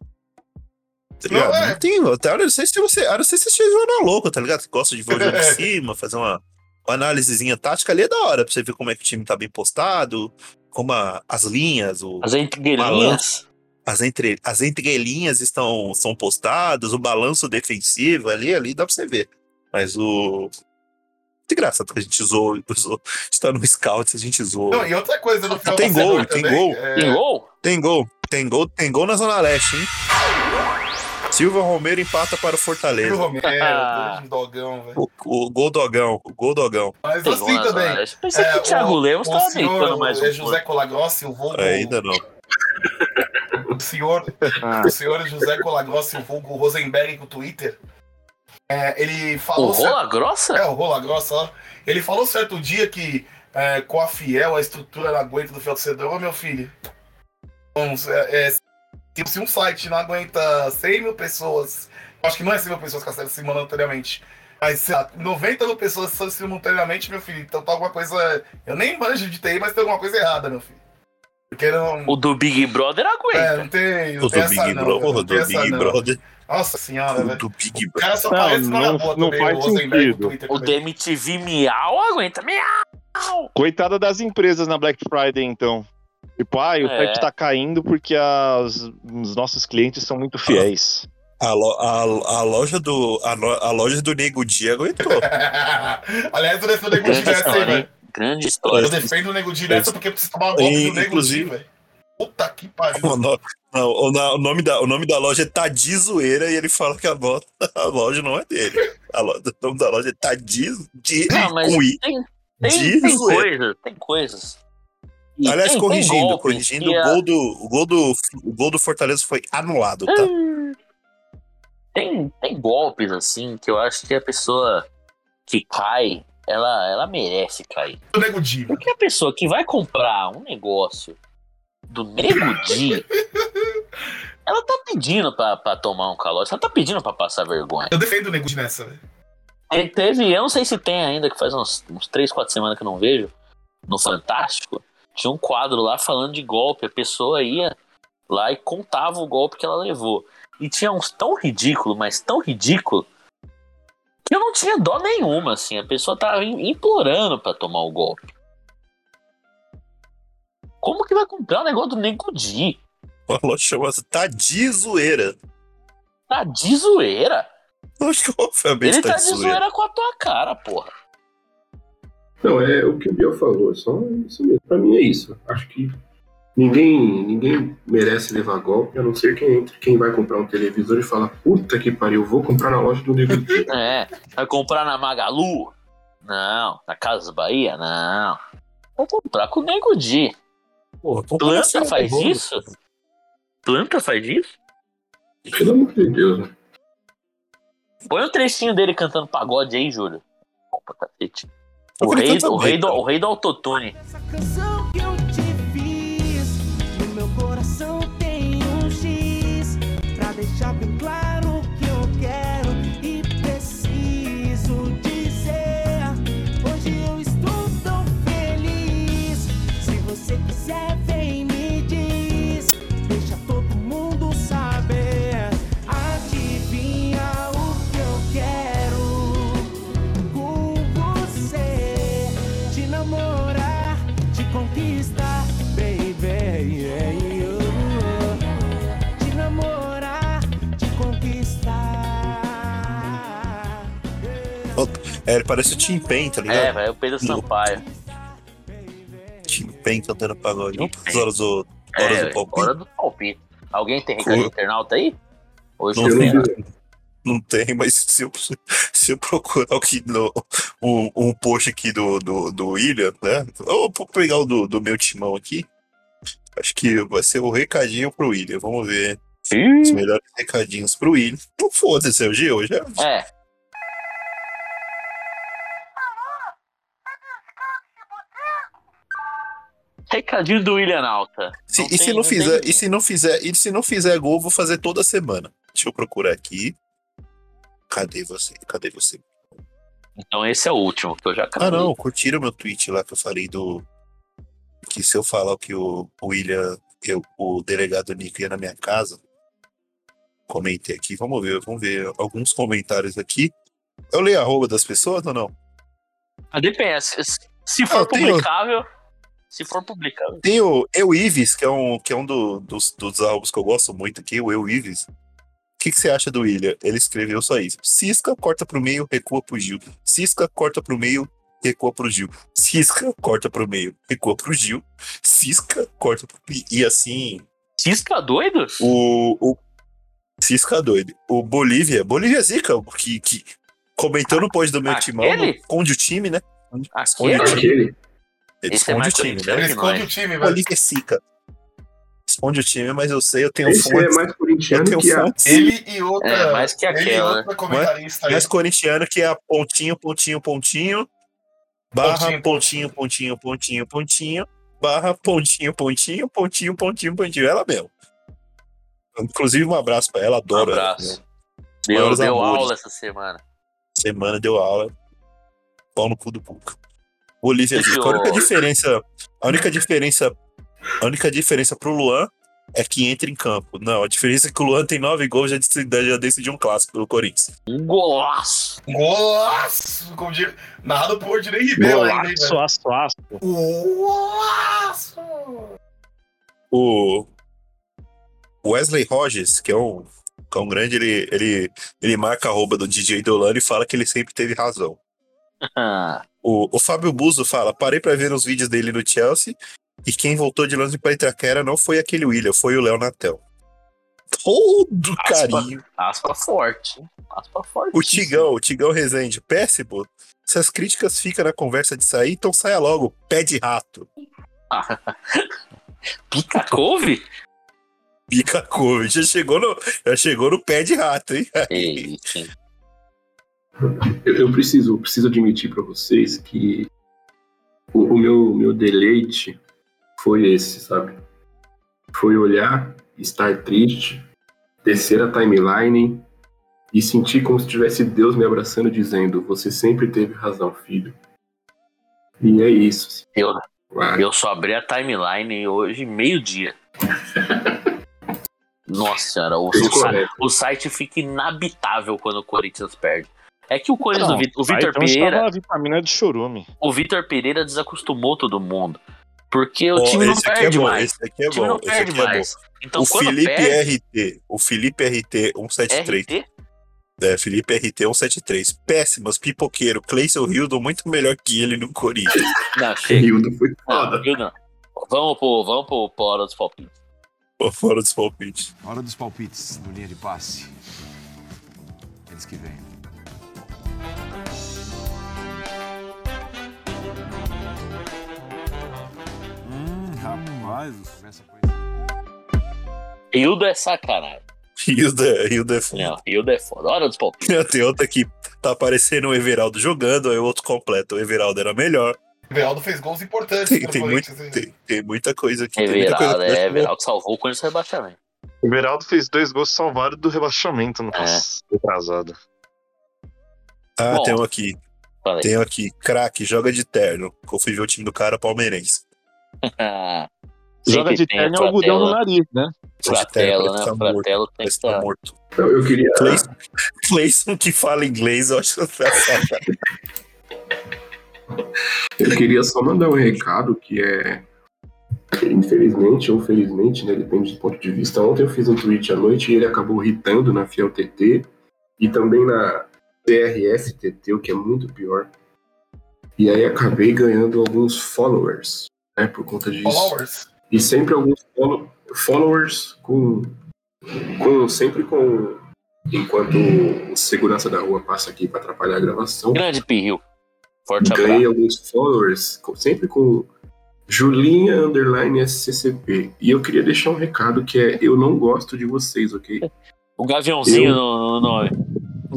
Tá Não, é. Não tem, até, eu não sei se você. Eu não sei se você jornal louco, tá ligado? Você gosta de ver o jogo de <laughs> cima, fazer uma, uma análisezinha tática ali é da hora, pra você ver como é que o time tá bem postado, como a- as linhas, o, As entrelinhas. as, entre, as entrelinhas estão são postadas, o balanço defensivo ali, ali dá pra você ver. Mas o. Engraçado que a gente zoou, <laughs> usou, está no scout, a gente zoou. Não, e outra coisa no final Tem do gol, tem também, gol. é- Tem gol? Tem gol, tem gol, tem gol na Zona Leste, hein? Silva Romero empata para o o Fortaleza. Romero, <laughs> o dogão, velho. O, o gol dogão, o gol dogão. Mas Tem assim também. Pensei que o Thiago Lemos o tava senhor, deitando mais um é. José Colagrossi, o vulgo, Ainda não. o senhor, o senhor José Colagrossi, o vulgo Rosenberg com o Twitter, é, ele O falou... Rola Grossa? É, o Rola Grossa, ó. Ele falou certo dia que é, com a Fiel a estrutura não aguenta do fiel ô meu filho. Vamos, é, é, se- se um site não aguenta 100 mil pessoas, acho que não é 100 mil pessoas que acessam simultaneamente, mas sei lá, 90 mil pessoas acessam simultaneamente, meu filho, então tá alguma coisa. Eu nem manjo de TI, mas tem alguma coisa errada, meu filho. Porque não. O do Big Brother É, aguenta. não tem. Não O tem do essa Big não, o não do essa Big não. Brother, Nossa senhora, o velho. do Big O Brother. cara só Não, parece uma não- boa não também, faz o sentido. O. DMTV Miau aguenta. Miau! Coitada das empresas na Black Friday, então. Tipo, ah, o É. tá caindo porque as- os nossos clientes são muito fiéis. A, lo- a, a loja do a, lo- a loja do Nego Dia aguentou. <laughs> Aliás, eu defendo o Nego Di Grande nessa aí, história, velho. hein? Grande Eu história. defendo o Nego Di nessa porque precisa tomar golpe do Nego Di, Inclusive- velho. Puta que pariu. O, no- não, o, na- o nome da, o nome da loja é Tadi Zoeira e ele fala que a, lo- <laughs> a loja não é dele. A lo- o nome da loja é Tadi de, Não, mas tem, tem, tem zoeira. coisas, tem coisas. E Aliás, tem- tem corrigindo, golpes corrigindo, o gol, do, o, gol do, o gol do Fortaleza foi anulado, tá? Tem, tem golpes assim que eu acho que a pessoa que cai, ela, ela merece cair. O Nego Di. Porque a pessoa que vai comprar um negócio do Nego Di, <laughs> ela tá pedindo pra, pra tomar um calote, ela tá pedindo pra passar vergonha. Eu defendo o Nego Di nessa, velho. Ele teve, eu não sei se tem ainda, que faz uns, uns 3, 4 semanas que eu não vejo, no Fantástico, tinha um quadro lá falando de golpe, a pessoa ia lá e contava o golpe que ela levou. E tinha uns tão ridículo, mas tão ridículo, que eu não tinha dó nenhuma, assim, a pessoa tava im- implorando pra tomar o golpe. Como que vai comprar um negócio do Nego Di? A loja chamada Tadi Zoeira. Tá de zoeira. Acho que obviamente Ele tá tá de de zoeira. zoeira com a tua cara, porra. Não, é o que o Biel falou, é só isso mesmo. Pra mim é isso. Acho que ninguém, ninguém merece levar golpe, a não ser quem entre, quem vai comprar um televisor e fala, puta que pariu, vou comprar na loja do Nego <laughs> Di. É, vai comprar na Magalu? Não. Na Casas Bahia? Não. Vou comprar com o Nego Di. Porra, Planta faz Bolo. isso? Planta faz isso? Pelo amor de Deus, né? Põe um trechinho dele cantando pagode aí, Júlio. Opa, cacete. O rei, o, rei do, o rei do autotune. Essa canção que eu te fiz, no meu coração tem um X, pra deixar bem É, ele parece o Tim Pen, tá ligado? É, velho, o Pedro Sampaio. Tim Pen cantando pagode. Pen. horas do, horas É, do palpite. hora do palpite. Alguém tem recado internauta aí? Hoje Não tem, não tem, mas se eu, se eu procurar aqui no, um, um post aqui do, do, do William, né? Ou vou pegar o do, do meu timão aqui. Acho que vai ser o recadinho pro William. Vamos ver os melhores recadinhos pro William. Não foda-se, é o G hoje. é- É. Recadinho do William Alta. Se- e se não fizer, e se não fizer, e se não fizer gol, vou fazer toda semana. Deixa eu procurar aqui. Cadê você? Cadê você? Então esse é o último que eu já Ah, cravei. não, curtiram meu tweet lá que eu falei do. Que se eu falar que o William, eu, o delegado Nico ia na minha casa, comentei aqui, vamos ver, vamos ver alguns comentários aqui. Eu leio a arroba das pessoas ou não? Ah, Depende. Se, for Ah, publicável. Se for publicável. Tem o Eu Ives, que é um, que é um do- dos, dos álbuns que eu gosto muito aqui, o Eu Ives. O que, que você acha do William? Ele escreveu só isso. Cisca, corta pro meio, recua pro Gil. Cisca, corta pro meio, recua pro Gil. Cisca, corta pro meio, recua pro Gil. Cisca, corta pro meio. E assim, Cisca doido? o, o Cisca doido. O Bolívia, Bolívia Zica, que, que comentou no post do meu timão, esconde o time, né? Aquele? Aquele? Ele é esconde mais o time, né? Ele que nós. esconde o time, Zica. Esconde o time, mas eu sei, eu tenho Esse é fontes. mais corintiano que a. fontes. Ele e outra. É, mais que aquela, né? comentarista aí. mais corintiano que é a pontinho, pontinho, pontinho, barra Pontinho. pontinho, pontinho, pontinho, pontinho, barra pontinho, pontinho, pontinho, pontinho, pontinho. Ela mesmo. Inclusive, um abraço pra ela, Um adoro ela. abraço. Deu, Maiores deu amores. aula essa semana. Semana deu aula. Pau no cu do Puca. Zica. A única diferença. A única diferença. A única diferença pro Luan é que entra em campo. Não, a diferença é que o Luan tem nove gols já decidiu, já decidiu um clássico pelo Corinthians. Um golaço. Golaço! Como diria- Narrado por Direi Ribeiro ainda, hein, velho? aço, aço. Golaço! O Wesley Rogers, que é um, que é um grande, ele, ele, ele marca a arroba do DJ Dolano e fala que ele sempre teve razão. O, o Fábio Buzo fala: parei pra ver os vídeos dele no Chelsea e quem voltou de Londres para Itaquera não foi aquele William, foi o Léo Natel. Todo Aspa. carinho. aspa forte. Aspa forte. O Tigão, o Tigão Rezende, péssimo. Se as críticas ficam na conversa de sair, então saia logo, pé de rato. <laughs> Pica couve? Pica couve. Já chegou no, já chegou no pé de rato, hein? Ei, Eu, eu preciso, preciso admitir pra vocês que o, o meu, meu deleite foi esse, sabe? Foi olhar, estar triste, descer a timeline e sentir como se tivesse Deus me abraçando dizendo: Você sempre teve razão, filho. E é isso. eu, Vai. eu só abri a timeline hoje, meio-dia. <laughs> Nossa senhora, o, correto. o site fica inabitável quando o Corinthians perde. É que o Corinthians, Não, do o Vitor então Pereira, a vitamina de chorume. o Vitor Pereira desacostumou todo mundo. Porque o time não esse aqui é perde bom, mais. esse aqui é o time bom, não esse perde aqui é bom. mais. Então o Felipe perde, RT, o Felipe RT 173, RT, é, Felipe RT 173, péssimas, pipoqueiro, Cleison Hildon muito melhor que ele no Corinthians. <laughs> não, chega. Hildo foi foda. não. Vamos pro, vamos pro, pro hora dos palpites. Pô, Fora dos palpites. Hora dos palpites no linha de passe. Eles que vêm. Coisa. Hildo é sacanagem. Hildo é, Hildo é foda. Não, Hildo é foda. Hora dos palpites. <laughs> Tem outra que tá aparecendo o Everaldo jogando, aí o outro completa. O Everaldo era melhor. O Everaldo fez gols importantes Tem, tem, muito, tem, tem muita coisa aqui. Tem muita coisa Everaldo, pra- é, Everaldo salvou o Corinthians do rebaixamento. O Beraldo fez dois gols salvados do rebaixamento no É. passado. Atrasado. Ah, Bom. tem um aqui. Falei. Tem um aqui. Craque, joga de terno. Eu fui ver o time do cara palmeirense. <laughs> Joga de terno e algodão no nariz, né? Fratelo, né? tá. Fratelo tem que tá estar. morto. Então, eu queria. Cleison, Cleison que fala inglês, eu acho engraçado. Eu queria só mandar um recado que é. Infelizmente ou felizmente, né? Depende do ponto de vista. Ontem eu fiz um tweet à noite e ele acabou irritando na Fiel TT e também na, CRFTT, o que é muito pior. E aí acabei ganhando alguns followers, né, por conta disso. Followers. E sempre alguns follow- followers com, com sempre com enquanto o segurança da rua passa aqui para atrapalhar a gravação. Grande Pirril. Forte Ganhei abraço. alguns followers, sempre com Julinha Underline SCCP. E eu queria deixar um recado que é: eu não gosto de vocês, ok? O gaviãozinho Eu- no, no nome.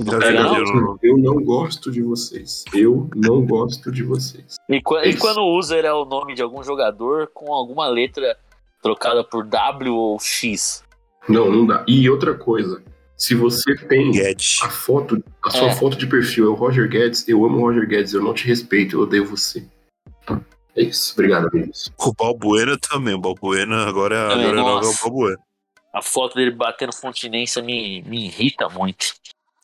Não. Eu não gosto de vocês. Eu não gosto de vocês. E, qua- e quando o user é o nome de algum jogador com alguma letra trocada por W ou X. Não, não dá. E outra coisa: se você tem Guedes. a foto, a sua É. foto de perfil é o Roger Guedes, eu amo o Roger Guedes, eu não te respeito, eu odeio você. É isso. Obrigado, amigos. O Balbuena também. O Balbuena agora, Também, agora é é o. Balbuena. A foto dele batendo continência me, me irrita muito.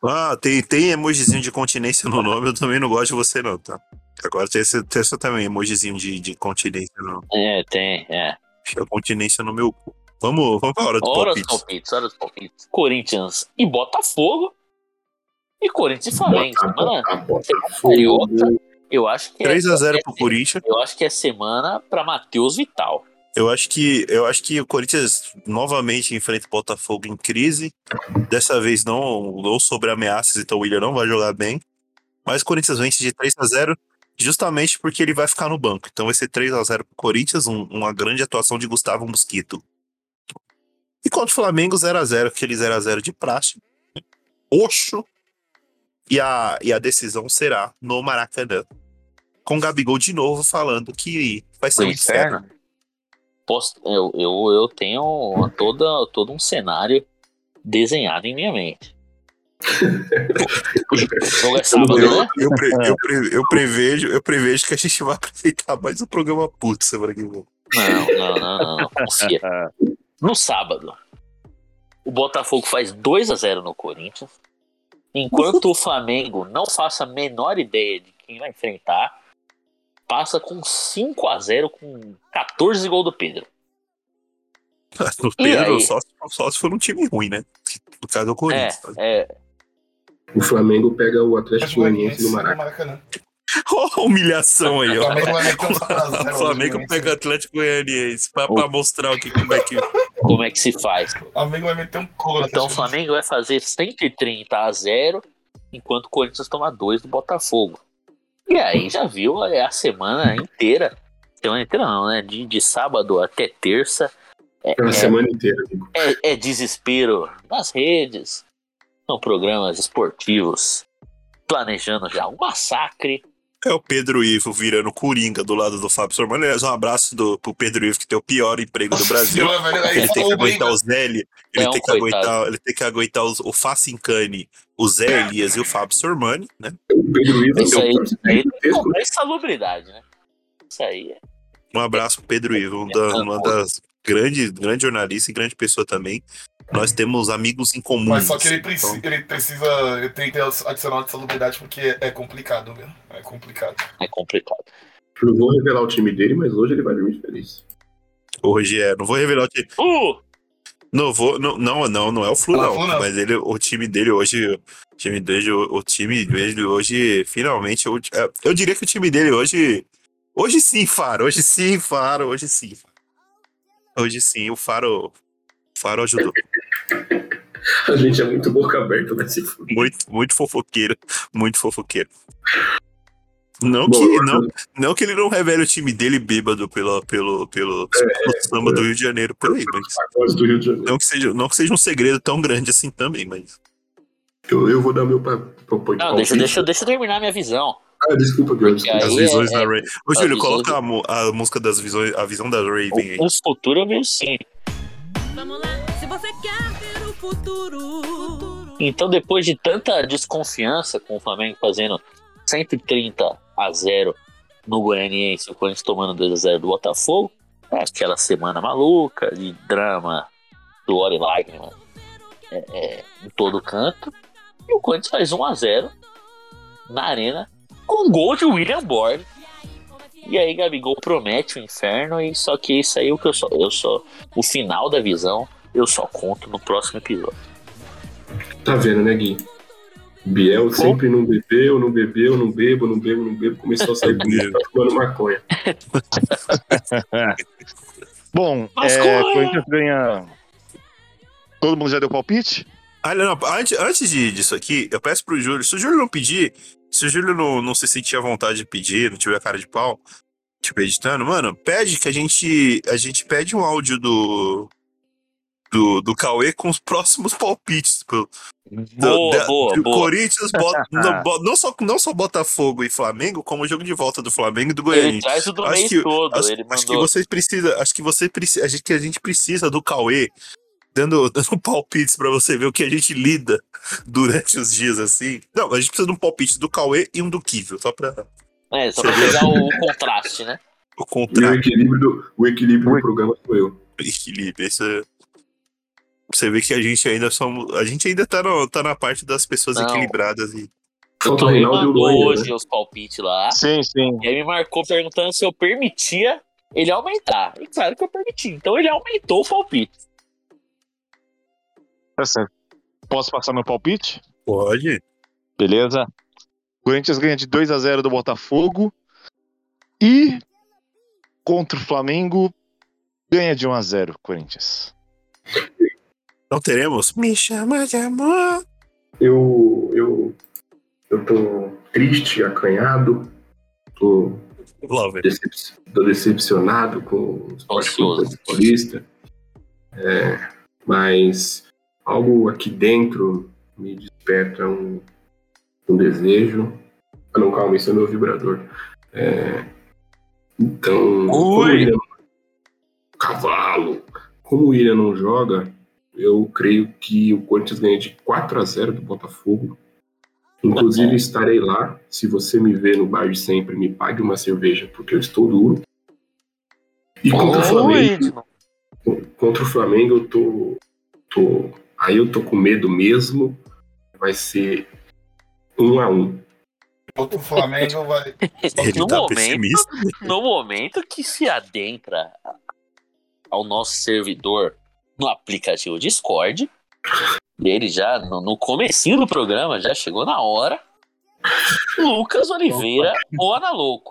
Ah, tem, tem emojizinho de continência no nome, eu também não gosto de você, não, tá? Agora tem esse, tem esse também, emojizinho de, de continência, não. É, tem, é. Fica continência no meu cu. Vamos, vamos pra hora do Hora dos palpite. palpites, hora dos palpites. Corinthians e Botafogo. E Corinthians e Flamengo. Bota, bota, Carioca. eu acho que é, 3x0 é- pro Corinthians. Eu acho que é semana pra Matheus Vital. Eu acho que eu acho que o Corinthians novamente enfrenta o Botafogo em crise. Dessa vez não, não sobre ameaças, então o William não vai jogar bem. Mas o Corinthians vence de 3 a 0 justamente porque ele vai ficar no banco. Então vai ser 3 a 0 pro Corinthians, um- uma grande atuação de Gustavo Mosquito. E contra o Flamengo 0 a 0 aquele 0 a 0 de praxe. Oxo. E a, e a decisão será no Maracanã. Com o Gabigol de novo falando que vai ser Do um inferno. inferno. Posso, eu, eu, eu tenho toda, todo um cenário desenhado em minha mente. <laughs> é sábado, Eu, né? eu, pre- eu pre- eu prevejo, eu prevejo que a gente vai <laughs> apresentar mais um programa puto semana que vem. Não, não, não, não, não. Confia. No sábado, o Botafogo faz 2 a 0 no Corinthians. Enquanto o Flamengo não faça a menor ideia de quem vai enfrentar, passa com 5 a 0 com 14 gols do Pedro. <laughs> E Pedro, só, só se for um time ruim, né? No caso do Corinthians. É, é. O Flamengo pega o Atlético Goianiense no Maracanã. <laughs> A humilhação aí, O ó. Flamengo vai meter um 4 a 0 <laughs> O Flamengo pega o Atlético Goianiense pra, pra mostrar o que, como é que. Como é que se faz? O Flamengo vai meter um couro. Então o Flamengo vai fazer 130 a 0, enquanto o Corinthians toma 2 do Botafogo. E aí já viu é a semana inteira. Semana inteira não, né? De, de sábado até terça. É, É uma é- semana inteira, é- é desespero nas redes. São programas esportivos planejando já um massacre. É o Pedro Ivo virando Coringa do lado do Fábio Sormani. Aliás, um abraço do, pro Pedro Ivo, que tem o pior emprego do Brasil. Ele tem que aguentar o Zé, ele, É um tem que coitado. aguentar, ele tem que aguentar os- o Facincani, o Zé Elias e o Fábio Sormani, né? O Pedro Ivo Isso é aí, é insalubridade, né? Isso aí é. Um abraço pro Pedro Ivo, um da- uma das grandes grande jornalista e grande pessoa também. Nós temos amigos em comum. Mas só que ele então- precisa, ele precisa, ele tem que ter adicional de salubridade porque é complicado, velho. É complicado. É complicado. Não vou revelar o time dele, mas hoje ele vai dormir feliz. Hoje é, não vou revelar o time. Uh! Não vou, não, não, não, não é o Flu, Não é não. Flu, não. Mas ele, o time dele hoje, o time dele, o, o time dele hoje, finalmente, eu, é, eu diria que o time dele hoje, hoje sim, Faro, hoje sim, Faro, hoje sim. Hoje sim, o Faro, o Faro ajudou. <laughs> A gente é muito boca aberta nesse fundo. Muito, muito fofoqueiro, muito fofoqueiro. Não Bom, que, não, não que ele não revele o time dele bêbado pelo, pelo, pelo, pelo samba do Rio de Janeiro por aí, mas do Rio de Janeiro. não que, seja, não que seja um segredo tão grande assim também, mas Eu, eu vou dar meu pa- pa- pa- Não, deixa, palpite. deixa, deixa eu terminar minha visão. Ah, desculpa, desculpa. as visões é- da Ray. Ô, as Júlio, coloca a, mu- a música das visões, a visão da Raven aí. O, o futuro eu vejo sim. Vamos lá, se você quer ver o futuro. Então, depois de tanta desconfiança com o Flamengo fazendo 130 a 0 no Goianiense, o Corinthians tomando 2 a 0 do Botafogo, é aquela semana maluca de drama, suor e lágrima é, é, em todo canto. E o Corinthians faz 1 a 0 na arena com gol de William Borg. E aí Gabigol promete o inferno e só que isso aí é o que eu só eu só o final da visão eu só conto no próximo episódio. Tá vendo, né, Gui? Biel sempre não bebeu, não bebeu, não bebo, não bebo, não bebo. Começou a sair comigo, tá fumando maconha. <laughs> Bom, é, é? Corinthians ganha. Todo mundo já deu palpite? Ah, não, não, antes, antes de, disso aqui, eu peço pro Júlio. Se o Júlio não pedir, se o Júlio não, não se sentir à vontade de pedir, não tiver cara de pau, tipo, editando, mano, pede que a gente. A gente pede um áudio do. Do, do Cauê com os próximos palpites. Pô. Boa, Da- boa, do boa. Corinthians bota, <laughs> não, não, só, não só Botafogo e Flamengo, como o jogo de volta do Flamengo e do Ele Goiânia. traz o do Acho mês que- todo. Acho, ele acho que vocês precisam, acho que você precisa, a gente, que a gente precisa do Cauê dando, <laughs> dando palpites pra você ver o que a gente lida durante os dias assim. Não, a gente precisa de um palpite do Cauê e um do Kivio, só pra É, só pra pegar o contraste, né? <laughs> o E o equilíbrio do, o equilíbrio do programa sou eu. equilíbrio. Isso é- Você vê que a gente ainda somos, a gente ainda tá, no- tá na parte das pessoas Não. equilibradas e Falta o Ele Reinaldo e o mandou hoje né? os palpites lá. Sim, sim. E aí me marcou perguntando se eu permitia ele aumentar. E claro que eu permiti. Então ele aumentou o palpite. Tá certo. Posso passar meu palpite? pode. Beleza. Corinthians ganha de 2 a 0 do Botafogo. E contra o Flamengo ganha de 1 a 0 Corinthians. Não teremos. Me chama de amor. Eu, eu, eu tô triste, acanhado, tô, decep- tô decepcionado com o Esporte Clube Ansioso. Paulista. É, mas algo aqui dentro me desperta um, um desejo. Ah, não, calma, esse é meu vibrador. É, então, como o Ui. William, cavalo, como o William não joga, eu creio que o Corinthians ganha de 4 a 0 do Botafogo. Inclusive, estarei lá. Se você me ver no bar de sempre, me pague uma cerveja, porque eu estou duro. E contra o Flamengo, contra o Flamengo, eu tô, tô. Aí eu tô com medo mesmo. Vai ser um a um. Outro Flamengo vai. <laughs> Ele no, tá momento, no momento que se adentra ao nosso servidor no aplicativo Discord, e ele já, no, no comecinho do programa, já chegou na hora. Lucas Oliveira, o Ana Louco.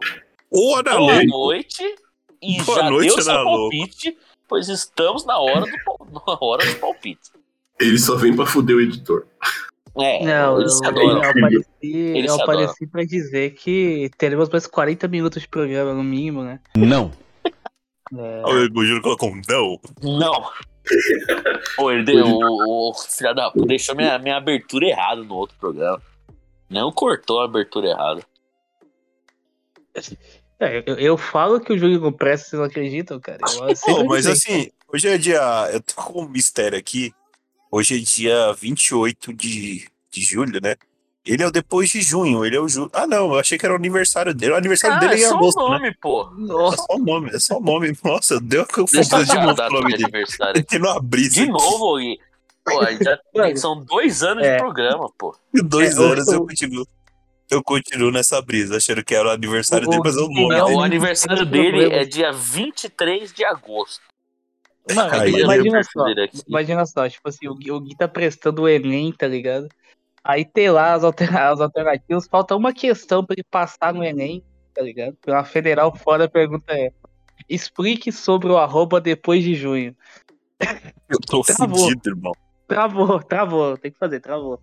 Ô, Ana Boa Louco. noite. E Boa já noite, deu seu Ana Louco. palpite, pois estamos na hora do, <laughs> na hora do palpite. Ele só vem pra fuder o editor. É, Não, eu, eles se eu, adoram. apareci, Eles eu se adoram. apareci pra dizer que teremos mais 40 minutos de programa, no mínimo, né? Não. É, O Júlio colocou um não. Não. <laughs> Pô, ele deu, o, o filho da puta deixou minha, minha abertura errada no outro programa. Não cortou a abertura errada. é, eu, eu falo que o Júlio não presta, vocês não acreditam, cara. Eu Pô, mas assim, hoje é dia. Eu tô com um mistério aqui. Hoje é dia 28 de, de julho, né? Ele é o depois de junho, ele é o julho. Ah, não, eu achei que era o aniversário dele. O aniversário Ah, dele é é em só o agosto, né? nome, pô. É só o nome, é só o nome. Nossa, deu eu confusão de novo o nome de dele. Tem uma brisa. De novo, Gui. Pô, já <laughs> são dois anos é. de programa, pô. Dois É, anos eu o- continuo. Eu continuo nessa brisa, achando que era o aniversário O- dele, mas é o Gui nome tem- Não, dele. o aniversário dele é dia 23 de agosto. Mano, Aí, imagina só, imagina só, tipo assim, o Gui, o Gui tá prestando o Enem, tá ligado? Aí tem lá as, alter- as alternativas, falta uma questão pra ele passar no Enem, tá ligado? Pela federal fora a pergunta é: explique sobre o arroba depois de junho. Eu tô Travou. fudido, irmão. Travou, travou, tem que fazer, travou.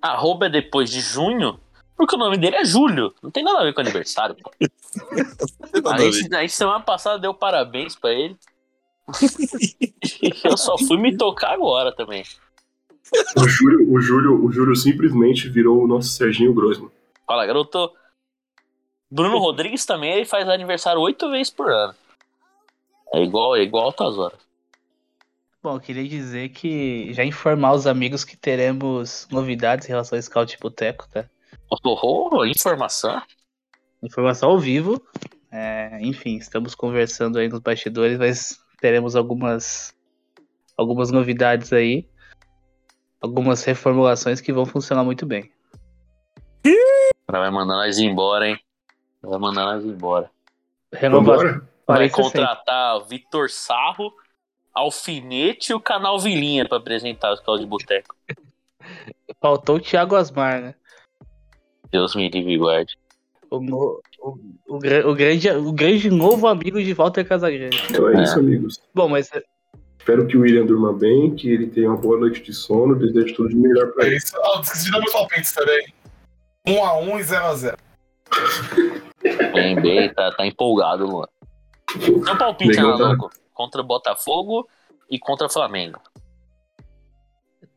Arroba é depois de junho, porque o nome dele é Júlio. Não tem nada a ver com aniversário, pô. <laughs> Aí, aí semana passada deu parabéns pra ele. <laughs> Eu só fui me tocar agora também. O Júlio, o Júlio, o Júlio simplesmente virou o nosso Serginho Grossman. Fala, garoto. Bruno Rodrigues também, ele faz aniversário oito vezes por ano. É igual, é igual altas horas. Bom, eu queria dizer que já informar os amigos que teremos novidades em relação ao Scout Boteco, tá? Oh, informação. Informação ao vivo. É, enfim, estamos conversando aí nos bastidores, mas teremos algumas algumas novidades aí. Algumas reformulações que vão funcionar muito bem. O cara vai mandar nós embora, hein? Vai mandar nós embora. Renovação. Vambora? Vai 40 contratar o Vitor Sarro, Alfinete e o canal Vilinha pra apresentar os caldos de boteco. Faltou o Thiago Asmar, né? Deus me livre e guarde. O, no- o, o, gra- o grande, o grande novo amigo de Walter Casagrande. Então é, isso, amigos. Bom, mas Espero que o William durma bem, que ele tenha uma boa noite de sono. Desejo tudo de melhor pra É ele. isso. Ah, esqueci de dar meus palpites também. 1x1 e 0x0. Bem, bem, tá, tá empolgado, Luan. Seu palpite, Ana tá- Louco, contra o Botafogo e contra o Flamengo.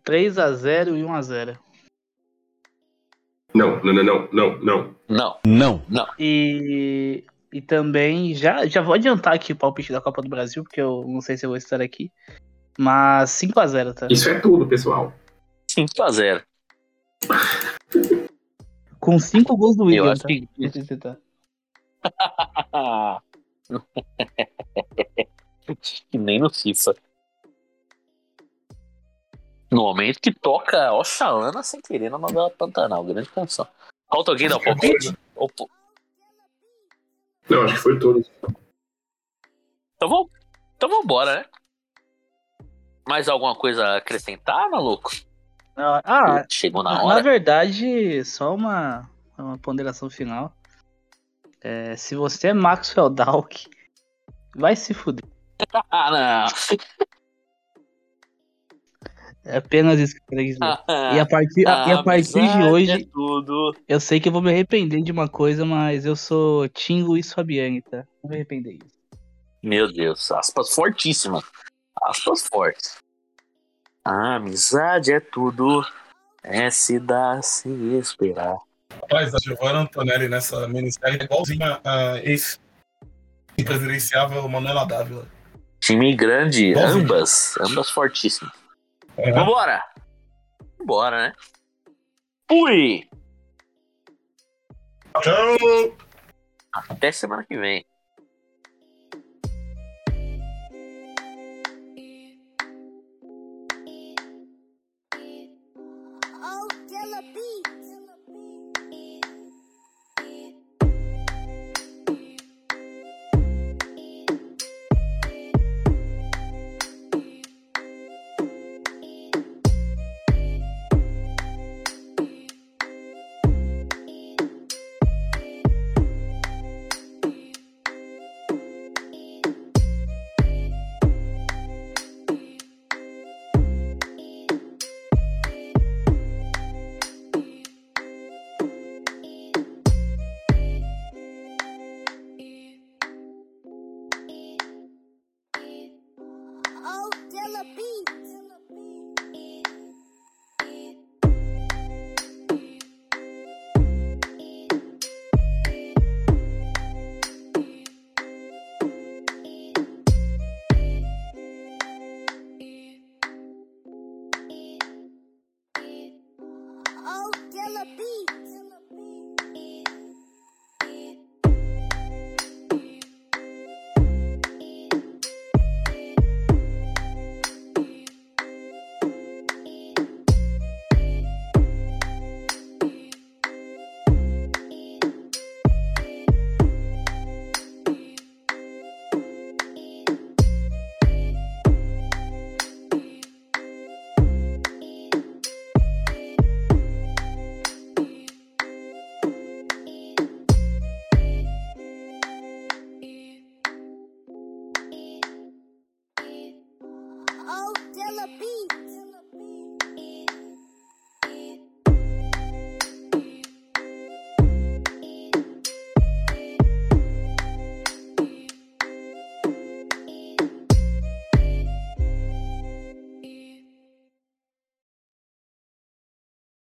3x0 e 1x0. Não, não, não, não, não, não. Não. Não. Não. E, e também, já, já vou adiantar aqui o palpite da Copa do Brasil, porque eu não sei se eu vou estar aqui. Mas 5x0, tá? Isso é tudo, pessoal. 5x0. Com 5 gols do William, acho tá? que- eu <laughs> que nem no FIFA. No momento que toca Oxalana sem querer na novela Pantanal, grande canção. Falta alguém dar o palpite? Ou Não, acho que foi todos. Então vamos, então vambora, né? Mais alguma coisa a acrescentar, maluco? Ah, ah, Chegou na na, hora. na verdade, só uma, uma ponderação final. É, se você é Maxwell Dalk, vai se fuder. <laughs> Ah, não. É apenas isso que eu queria dizer. <laughs> Ah, E a partir, a- e a partir de amizade hoje, é tudo. eu sei que eu vou me arrepender de uma coisa, mas eu sou Tim Luiz Fabiani, tá? Vou me arrepender disso. Meu Deus, aspas fortíssimas. Aspas fortes. A amizade é tudo. É se dar sem esperar. Rapaz, a Giovanna Antonelli nessa minissérie é igualzinha a ex presidenciável Manuela Dávila. Time grande, Igualzinho. ambas. Ambas fortíssimas. É. Vambora! Vambora, né? Fui! Tchau! Até semana que vem.